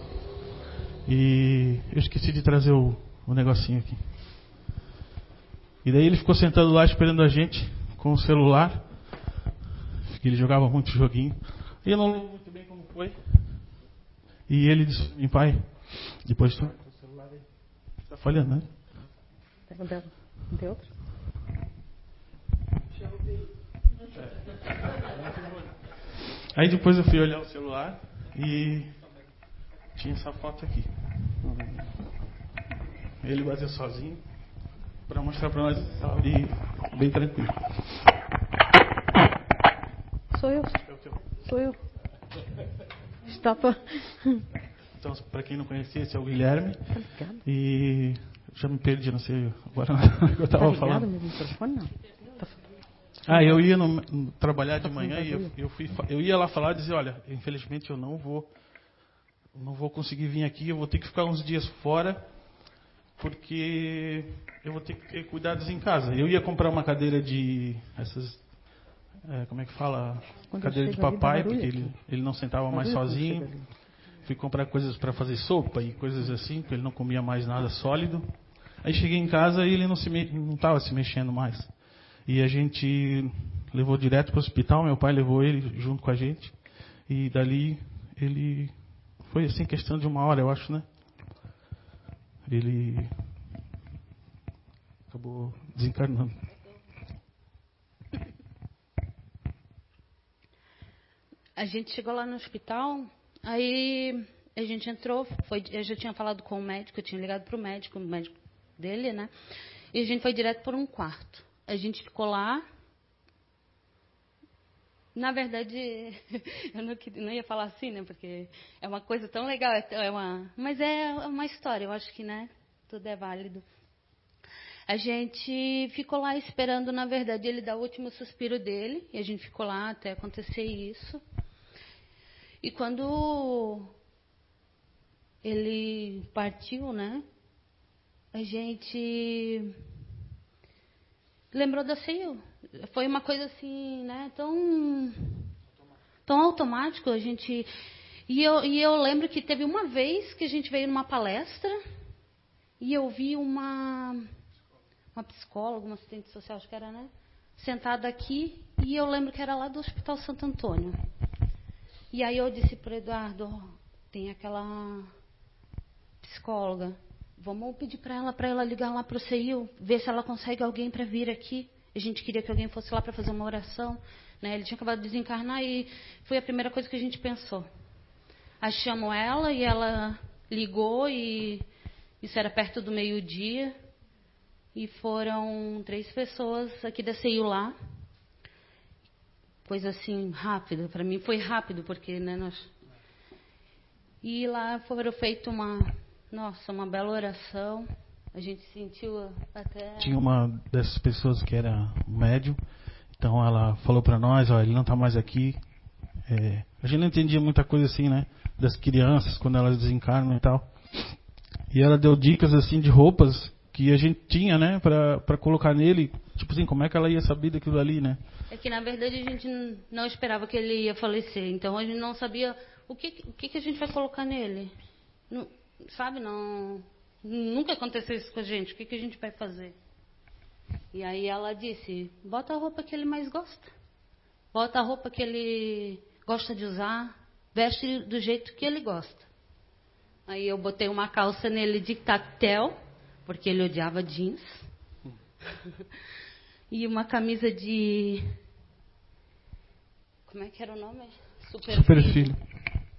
E eu esqueci de trazer o, o negocinho aqui. E daí ele ficou sentado lá esperando a gente com o celular. Ele jogava muito joguinho. E eu não lembro muito bem como foi. E ele disse, pai, depois tu. Aí. Está falhando, né? Não tem outro? Aí depois eu fui olhar o celular e tinha essa foto aqui. ele bateu sozinho para mostrar para nós e bem tranquilo. Sou eu. Sou eu. Estava. Então, para quem não conhecia, esse é o Guilherme. Tá E já me perdi, não sei agora (laughs) eu estava tá falando. Meu microfone, não. Tá... Ah, eu ia no, no, trabalhar de manhã e eu, eu, fui, eu ia lá falar e dizer, olha, infelizmente eu não vou, não vou conseguir vir aqui, eu vou ter que ficar uns dias fora, porque eu vou ter que ter cuidados em casa. Eu ia comprar uma cadeira de essas, é, como é que fala, Quando cadeira de papai, porque ele, ele não sentava mais sozinho. Fui comprar coisas para fazer sopa e coisas assim, porque ele não comia mais nada sólido. Aí cheguei em casa e ele não se estava se mexendo mais. E a gente levou direto para o hospital, meu pai levou ele junto com a gente. E dali ele foi assim questão de uma hora, eu acho, né? Ele acabou desencarnando. A gente chegou lá no hospital, aí a gente entrou, foi, eu já tinha falado com o médico, eu tinha ligado para o médico, o médico dele, né? E a gente foi direto para um quarto. A gente ficou lá. Na verdade, (laughs) eu não, não ia falar assim, né? Porque é uma coisa tão legal, é, é uma, mas é uma história, eu acho que, né? Tudo é válido. A gente ficou lá esperando, na verdade, ele dar o último suspiro dele, e a gente ficou lá até acontecer isso. E quando ele partiu, né? A gente lembrou da CEU. Foi uma coisa assim, né? Tão tão automático a gente e eu, e eu lembro que teve uma vez que a gente veio numa palestra e eu vi uma uma psicóloga, uma assistente social, acho que era, né? Sentada aqui e eu lembro que era lá do Hospital Santo Antônio. E aí eu disse para Eduardo, tem aquela psicóloga, vamos pedir para ela para ela ligar lá para o CEIU, ver se ela consegue alguém para vir aqui. A gente queria que alguém fosse lá para fazer uma oração, né? Ele tinha acabado de desencarnar e foi a primeira coisa que a gente pensou. Achamos ela e ela ligou e isso era perto do meio-dia e foram três pessoas aqui da CEIU lá coisa assim rápida. Para mim foi rápido porque né, nós e lá foram feito uma nossa uma bela oração. A gente sentiu até Tinha uma dessas pessoas que era um médium, então ela falou para nós, ó, ele não está mais aqui. É, a gente não entendia muita coisa assim, né? Das crianças quando elas desencarnam e tal. E ela deu dicas assim de roupas que a gente tinha, né, para para colocar nele, tipo assim, como é que ela ia saber daquilo ali, né? É que na verdade a gente não esperava que ele ia falecer, então a gente não sabia o que o que, que a gente vai colocar nele. Não- sabe, não nunca aconteceu isso com a gente. O que, que a gente vai fazer? E aí ela disse: bota a roupa que ele mais gosta, bota a roupa que ele gosta de usar, veste do jeito que ele gosta. Aí eu botei uma calça nele de tactel, porque ele odiava jeans. (laughs) e uma camisa de. Como é que era o nome? Super, Super filho.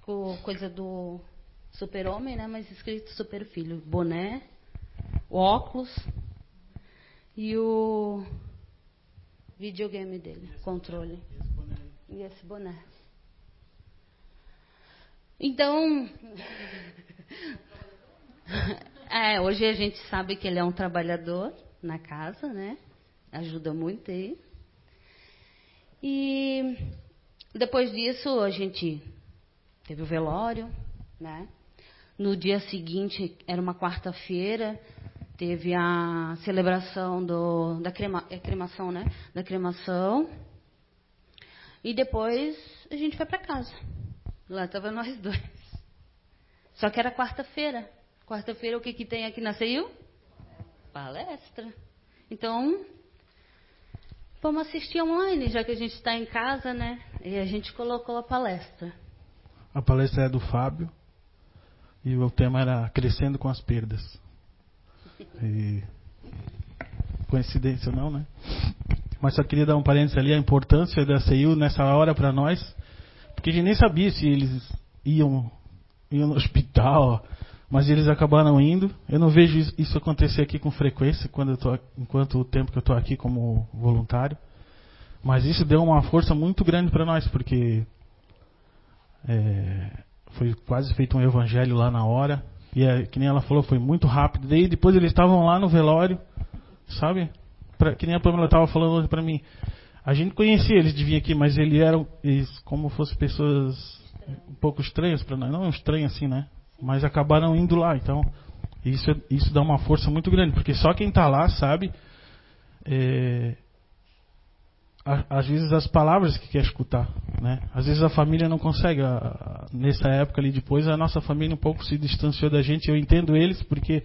Com coisa do super-homem, né? Mas escrito super filho. Boné, óculos e o videogame dele, controle. E esse boné. Então, (laughs) é, hoje a gente sabe que ele é um trabalhador na casa, né? Ajuda muito aí. E depois disso a gente teve o velório, né? No dia seguinte, era uma quarta-feira, teve a celebração do, da crema, é cremação, né? Da cremação. E depois a gente foi para casa. Lá tava nós dois. Só que era quarta-feira. Quarta-feira o que, que tem aqui na CEU? Palestra. Então, vamos assistir online, já que a gente está em casa, né? E a gente colocou a palestra. A palestra é do Fábio e o tema era Crescendo com as Perdas. E... Coincidência ou não, né? Mas só queria dar um parênteses ali, a importância da CEU nessa hora para nós, porque a gente nem sabia se eles iam, iam no (laughs) hospital, mas eles acabaram indo. Eu não vejo isso acontecer aqui com frequência quando eu tô, enquanto o tempo que eu estou aqui como voluntário. Mas isso deu uma força muito grande para nós, porque é, foi quase feito um evangelho lá na hora. E é, que nem ela falou, foi muito rápido. Daí depois eles estavam lá no velório, sabe? Pra, que nem a Pamela estava falando para mim. A gente conhecia eles de vir aqui, mas eles eram eles, como fossem pessoas um pouco estranhas para nós. Não estranhas assim, né? Mas acabaram indo lá. Então, isso, isso dá uma força muito grande, porque só quem está lá sabe. É, às vezes as palavras que quer escutar, né? Às vezes a família não consegue. Nessa época ali depois a nossa família um pouco se distanciou da gente. Eu entendo eles porque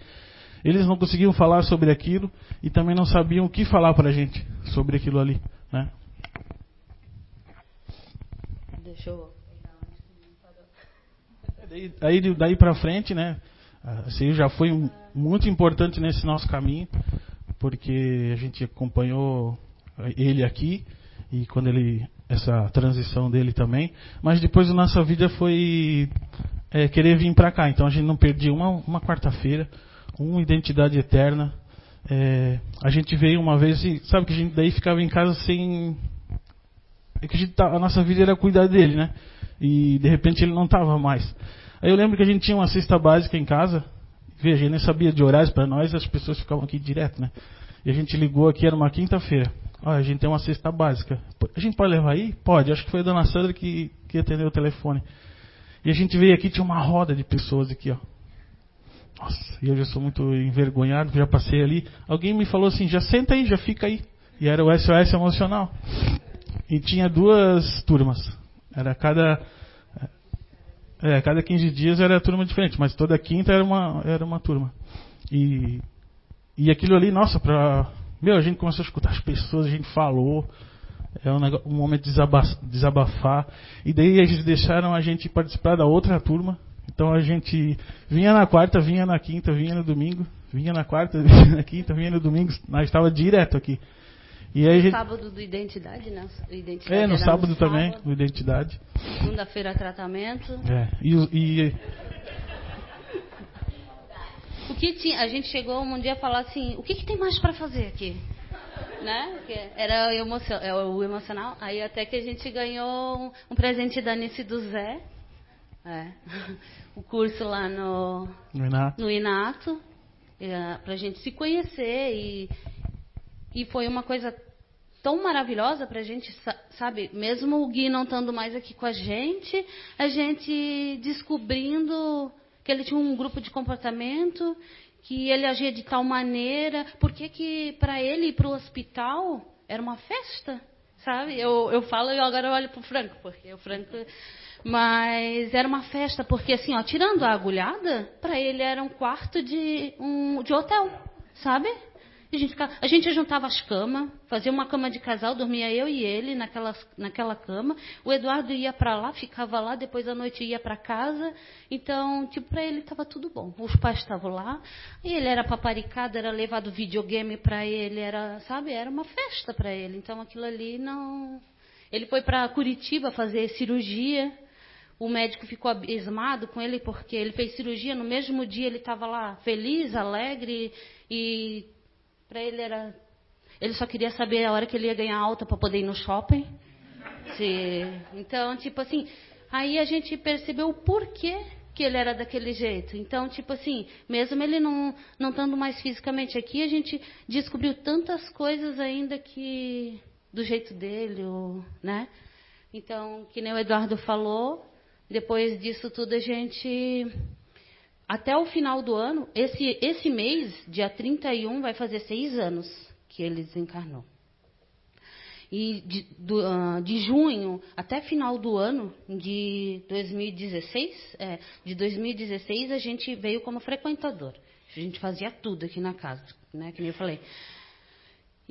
eles não conseguiam falar sobre aquilo e também não sabiam o que falar para a gente sobre aquilo ali, né? Deixa eu. Aí daí para frente, né? Assim, já foi muito importante nesse nosso caminho porque a gente acompanhou ele aqui e quando ele essa transição dele também, mas depois a nossa vida foi é, querer vir para cá, então a gente não perdia uma, uma quarta-feira, uma identidade eterna. É, a gente veio uma vez e sabe que a gente daí ficava em casa sem é que a, gente, tá, a nossa vida era cuidar dele, né? E de repente ele não estava mais. Aí eu lembro que a gente tinha uma cesta básica em casa. Veja, ele nem sabia de horários para nós, as pessoas ficavam aqui direto, né? E a gente ligou aqui, era uma quinta-feira. Olha, a gente tem uma cesta básica. A gente pode levar aí? Pode. Acho que foi a dona Sandra que, que atendeu o telefone. E a gente veio aqui, tinha uma roda de pessoas aqui, ó. Nossa, e eu já sou muito envergonhado, já passei ali. Alguém me falou assim, já senta aí, já fica aí. E era o SOS emocional. E tinha duas turmas. Era cada. É, cada 15 dias era turma diferente, mas toda quinta era uma, era uma turma. E, e aquilo ali, nossa, para meu, a gente começou a escutar as pessoas, a gente falou. É um, negócio, um momento de desabafar. E daí eles deixaram a gente participar da outra turma. Então a gente vinha na quarta, vinha na quinta, vinha no domingo, vinha na quarta, (laughs) vinha na quinta, vinha no domingo. Nós estava direto aqui. E aí gente... Sábado do Identidade, né? Identidade é, no sábado, no também, sábado. no Identidade. Segunda-feira, tratamento. É, e, e o que tinha, a gente chegou um dia a falar assim, o que, que tem mais para fazer aqui? Né? Era é o emocional. Aí até que a gente ganhou um presente da Nice do Zé. É. (laughs) O curso lá no, no Inato. No Inato é, pra gente se conhecer e, e foi uma coisa tão maravilhosa pra gente, sabe? Mesmo o Gui não estando mais aqui com a gente, a gente descobrindo que ele tinha um grupo de comportamento, que ele agia de tal maneira. Por que, que para ele ir para o hospital era uma festa? Sabe? Eu, eu falo e agora eu olho para o Franco, porque o Franco. Mas era uma festa, porque assim, ó, tirando a agulhada, para ele era um quarto de, um, de hotel, sabe? A gente, ficava, a gente juntava as camas, fazia uma cama de casal, dormia eu e ele naquela, naquela cama. O Eduardo ia para lá, ficava lá, depois à noite ia para casa. Então, tipo, para ele estava tudo bom. Os pais estavam lá, e ele era paparicado, era levado videogame para ele, era, sabe, era uma festa para ele. Então, aquilo ali não. Ele foi para Curitiba fazer cirurgia. O médico ficou abismado com ele porque ele fez cirurgia no mesmo dia, ele estava lá feliz, alegre e para ele era. Ele só queria saber a hora que ele ia ganhar alta para poder ir no shopping. Então, tipo assim, aí a gente percebeu o porquê que ele era daquele jeito. Então, tipo assim, mesmo ele não não estando mais fisicamente aqui, a gente descobriu tantas coisas ainda que do jeito dele, né? Então, que nem o Eduardo falou, depois disso tudo a gente até o final do ano, esse, esse mês, dia 31, vai fazer seis anos que ele desencarnou. E de, do, uh, de junho até final do ano de 2016, é, de 2016 a gente veio como frequentador. A gente fazia tudo aqui na casa, né, que nem eu falei.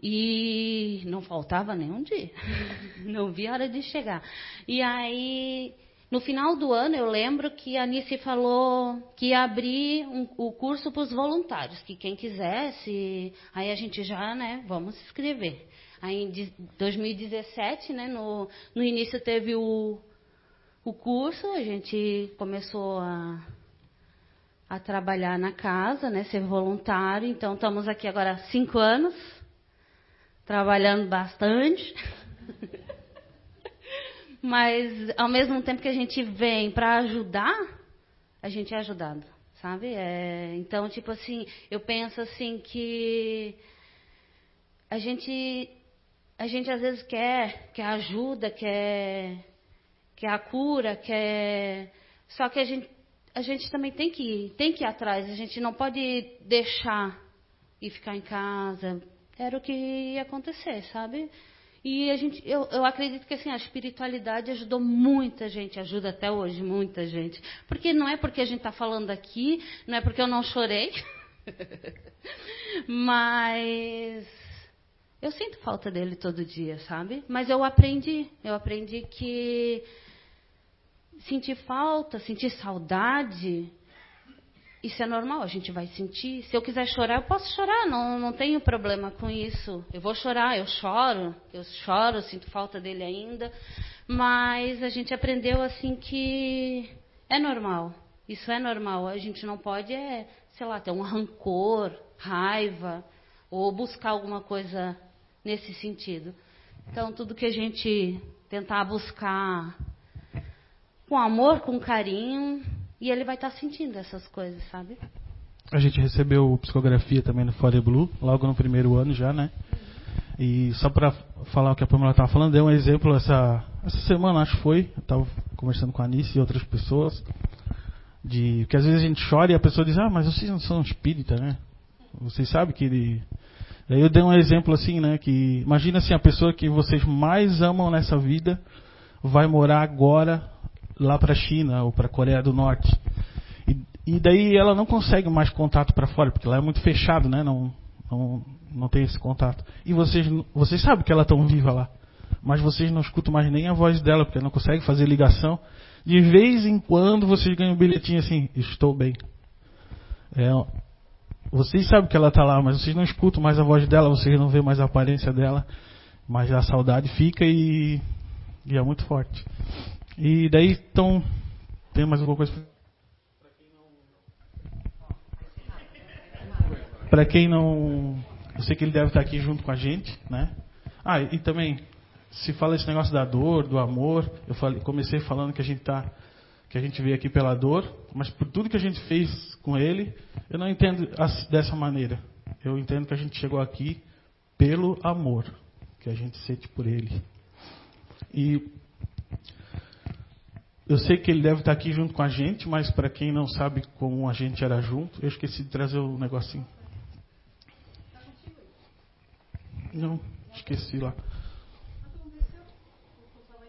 E não faltava nenhum dia. (laughs) Não vi a hora de chegar. E aí no final do ano, eu lembro que a Anice falou que ia abrir um, o curso para os voluntários, que quem quisesse, aí a gente já, né, vamos se inscrever. Aí em 2017, né, no, no início teve o, o curso, a gente começou a a trabalhar na casa, né, ser voluntário. Então, estamos aqui agora há cinco anos, trabalhando bastante. (laughs) Mas, ao mesmo tempo que a gente vem para ajudar, a gente é ajudado, sabe? É, então, tipo assim, eu penso assim que a gente, a gente às vezes quer, quer ajuda, quer, quer a cura, quer. Só que a gente, a gente também tem que ir, tem que ir atrás. A gente não pode deixar e ficar em casa. Era o que ia acontecer, sabe? E a gente, eu, eu acredito que assim, a espiritualidade ajudou muita gente, ajuda até hoje muita gente. Porque não é porque a gente está falando aqui, não é porque eu não chorei, (laughs) mas eu sinto falta dele todo dia, sabe? Mas eu aprendi, eu aprendi que sentir falta, sentir saudade, isso é normal, a gente vai sentir. Se eu quiser chorar, eu posso chorar, não, não tenho problema com isso. Eu vou chorar, eu choro, eu choro, sinto falta dele ainda. Mas a gente aprendeu assim que é normal. Isso é normal. A gente não pode, é, sei lá, ter um rancor, raiva, ou buscar alguma coisa nesse sentido. Então, tudo que a gente tentar buscar com amor, com carinho, e ele vai estar tá sentindo essas coisas, sabe? A gente recebeu psicografia também no Fore Blue, logo no primeiro ano já, né? E só para falar o que a Pamela estava falando, deu um exemplo essa, essa semana, acho que foi. Eu estava conversando com a Anice e outras pessoas. De que às vezes a gente chora e a pessoa diz: Ah, mas vocês não são espírita, né? Vocês sabem que ele. Daí eu dei um exemplo assim, né? Que imagina assim: a pessoa que vocês mais amam nessa vida vai morar agora lá para a China ou para a Coreia do Norte. E, e, daí ela não consegue mais contato para fora, porque lá é muito fechado, né? Não, não, não tem esse contato. E vocês, vocês sabem que ela está viva lá, mas vocês não escutam mais nem a voz dela, porque não consegue fazer ligação. De vez em quando vocês ganham um bilhetinho assim, estou bem. É, vocês sabem que ela está lá, mas vocês não escutam mais a voz dela, vocês não vê mais a aparência dela, mas a saudade fica e, e é muito forte. E daí, então, tem mais alguma coisa? Para quem não. Eu sei que ele deve estar aqui junto com a gente, né? Ah, e também, se fala esse negócio da dor, do amor, eu falei, comecei falando que a gente tá, que a gente veio aqui pela dor, mas por tudo que a gente fez com ele, eu não entendo dessa maneira. Eu entendo que a gente chegou aqui pelo amor que a gente sente por ele. E eu sei que ele deve estar aqui junto com a gente, mas para quem não sabe como a gente era junto, eu esqueci de trazer o negocinho. Não, esqueci lá.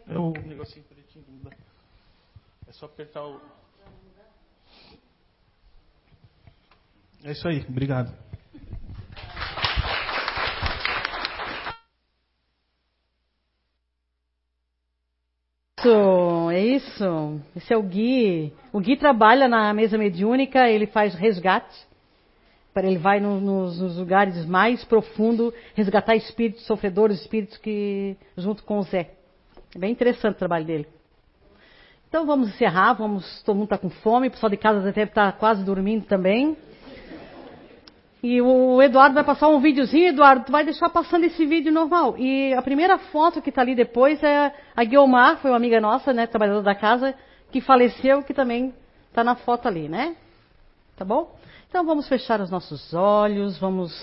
É o negocinho pretinho. É só apertar o. É isso aí, obrigado. É isso. Esse é o Gui. O Gui trabalha na mesa mediúnica, ele faz resgate. Ele vai no, nos, nos, lugares mais profundos resgatar espíritos sofredores, espíritos que junto com o Zé. É bem interessante o trabalho dele. Então vamos encerrar, vamos, todo mundo está com fome, o pessoal de casa deve estar tá quase dormindo também. E o Eduardo vai passar um videozinho, Eduardo, tu vai deixar passando esse vídeo normal. E a primeira foto que está ali depois é a Guilmar, foi uma amiga nossa, né, trabalhadora da casa, que faleceu, que também está na foto ali, né? Tá bom? Então vamos fechar os nossos olhos, vamos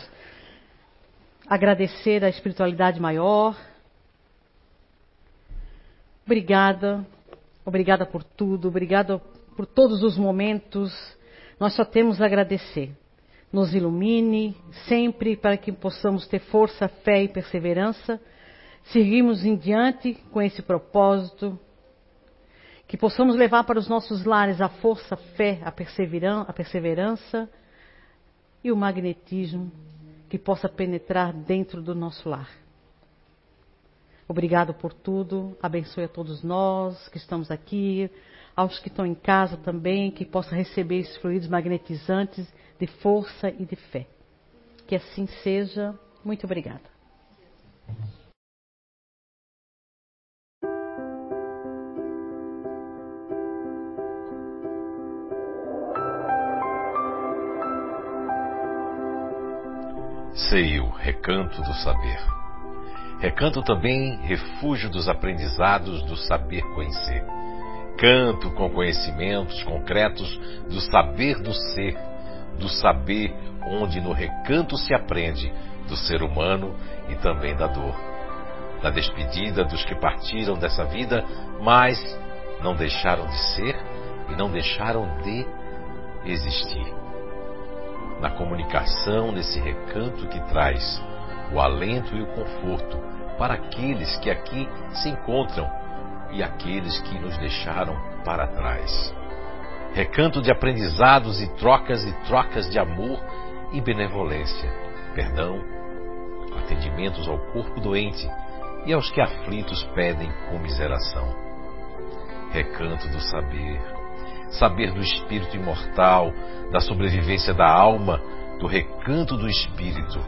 agradecer a espiritualidade maior. Obrigada, obrigada por tudo, obrigada por todos os momentos. Nós só temos a agradecer nos ilumine sempre para que possamos ter força, fé e perseverança, seguirmos em diante com esse propósito, que possamos levar para os nossos lares a força, a fé, a perseverança, a perseverança e o magnetismo que possa penetrar dentro do nosso lar. Obrigado por tudo, abençoe a todos nós que estamos aqui, aos que estão em casa também, que possa receber esses fluidos magnetizantes de força e de fé. Que assim seja. Muito obrigada. Sei o recanto do saber. Recanto também refúgio dos aprendizados do saber conhecer. Canto com conhecimentos concretos do saber do ser do saber onde no recanto se aprende do ser humano e também da dor. Da despedida dos que partiram dessa vida, mas não deixaram de ser e não deixaram de existir na comunicação nesse recanto que traz o alento e o conforto para aqueles que aqui se encontram e aqueles que nos deixaram para trás. Recanto de aprendizados e trocas e trocas de amor e benevolência, perdão, atendimentos ao corpo doente e aos que aflitos pedem comiseração. Recanto do saber, saber do espírito imortal, da sobrevivência da alma, do recanto do espírito,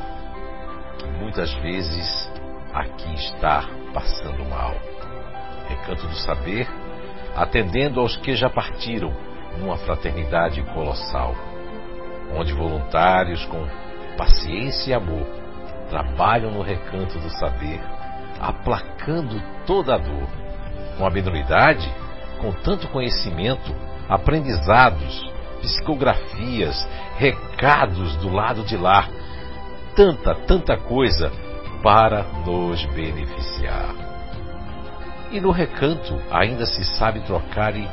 que muitas vezes aqui está passando mal. Recanto do saber, atendendo aos que já partiram numa fraternidade colossal, onde voluntários com paciência e amor trabalham no recanto do saber, aplacando toda a dor, com habilidade, com tanto conhecimento, aprendizados, psicografias, recados do lado de lá, tanta, tanta coisa para nos beneficiar. E no recanto ainda se sabe trocar e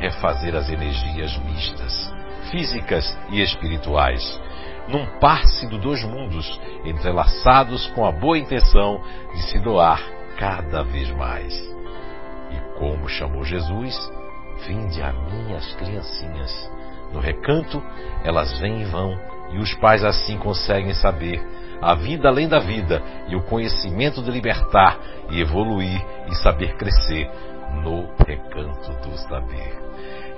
refazer as energias mistas, físicas e espirituais, num passe dos dois mundos, entrelaçados com a boa intenção de se doar cada vez mais. E como chamou Jesus, Vinde a mim as criancinhas. No recanto, elas vêm e vão, e os pais assim conseguem saber a vida além da vida e o conhecimento de libertar e evoluir e saber crescer no recanto do saber.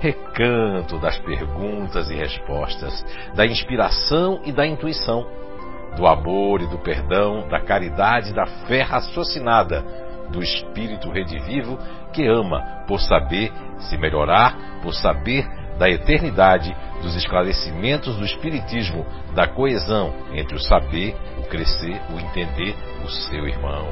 Recanto das perguntas e respostas, da inspiração e da intuição, do amor e do perdão, da caridade e da fé raciocinada, do espírito redivivo que ama por saber se melhorar, por saber da eternidade, dos esclarecimentos do Espiritismo, da coesão entre o saber, o crescer, o entender, o seu irmão.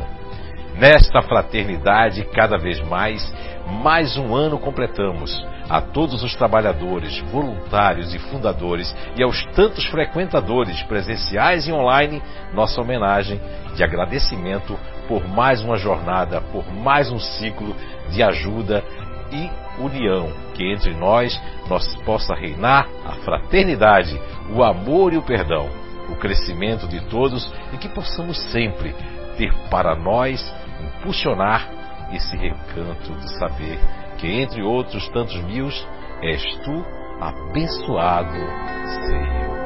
Nesta fraternidade, cada vez mais, mais um ano completamos. A todos os trabalhadores, voluntários e fundadores e aos tantos frequentadores presenciais e online, nossa homenagem de agradecimento por mais uma jornada, por mais um ciclo de ajuda e união, que entre nós, nós possa reinar a fraternidade, o amor e o perdão, o crescimento de todos e que possamos sempre ter para nós impulsionar esse recanto de saber que entre outros tantos mil és tu abençoado Senhor.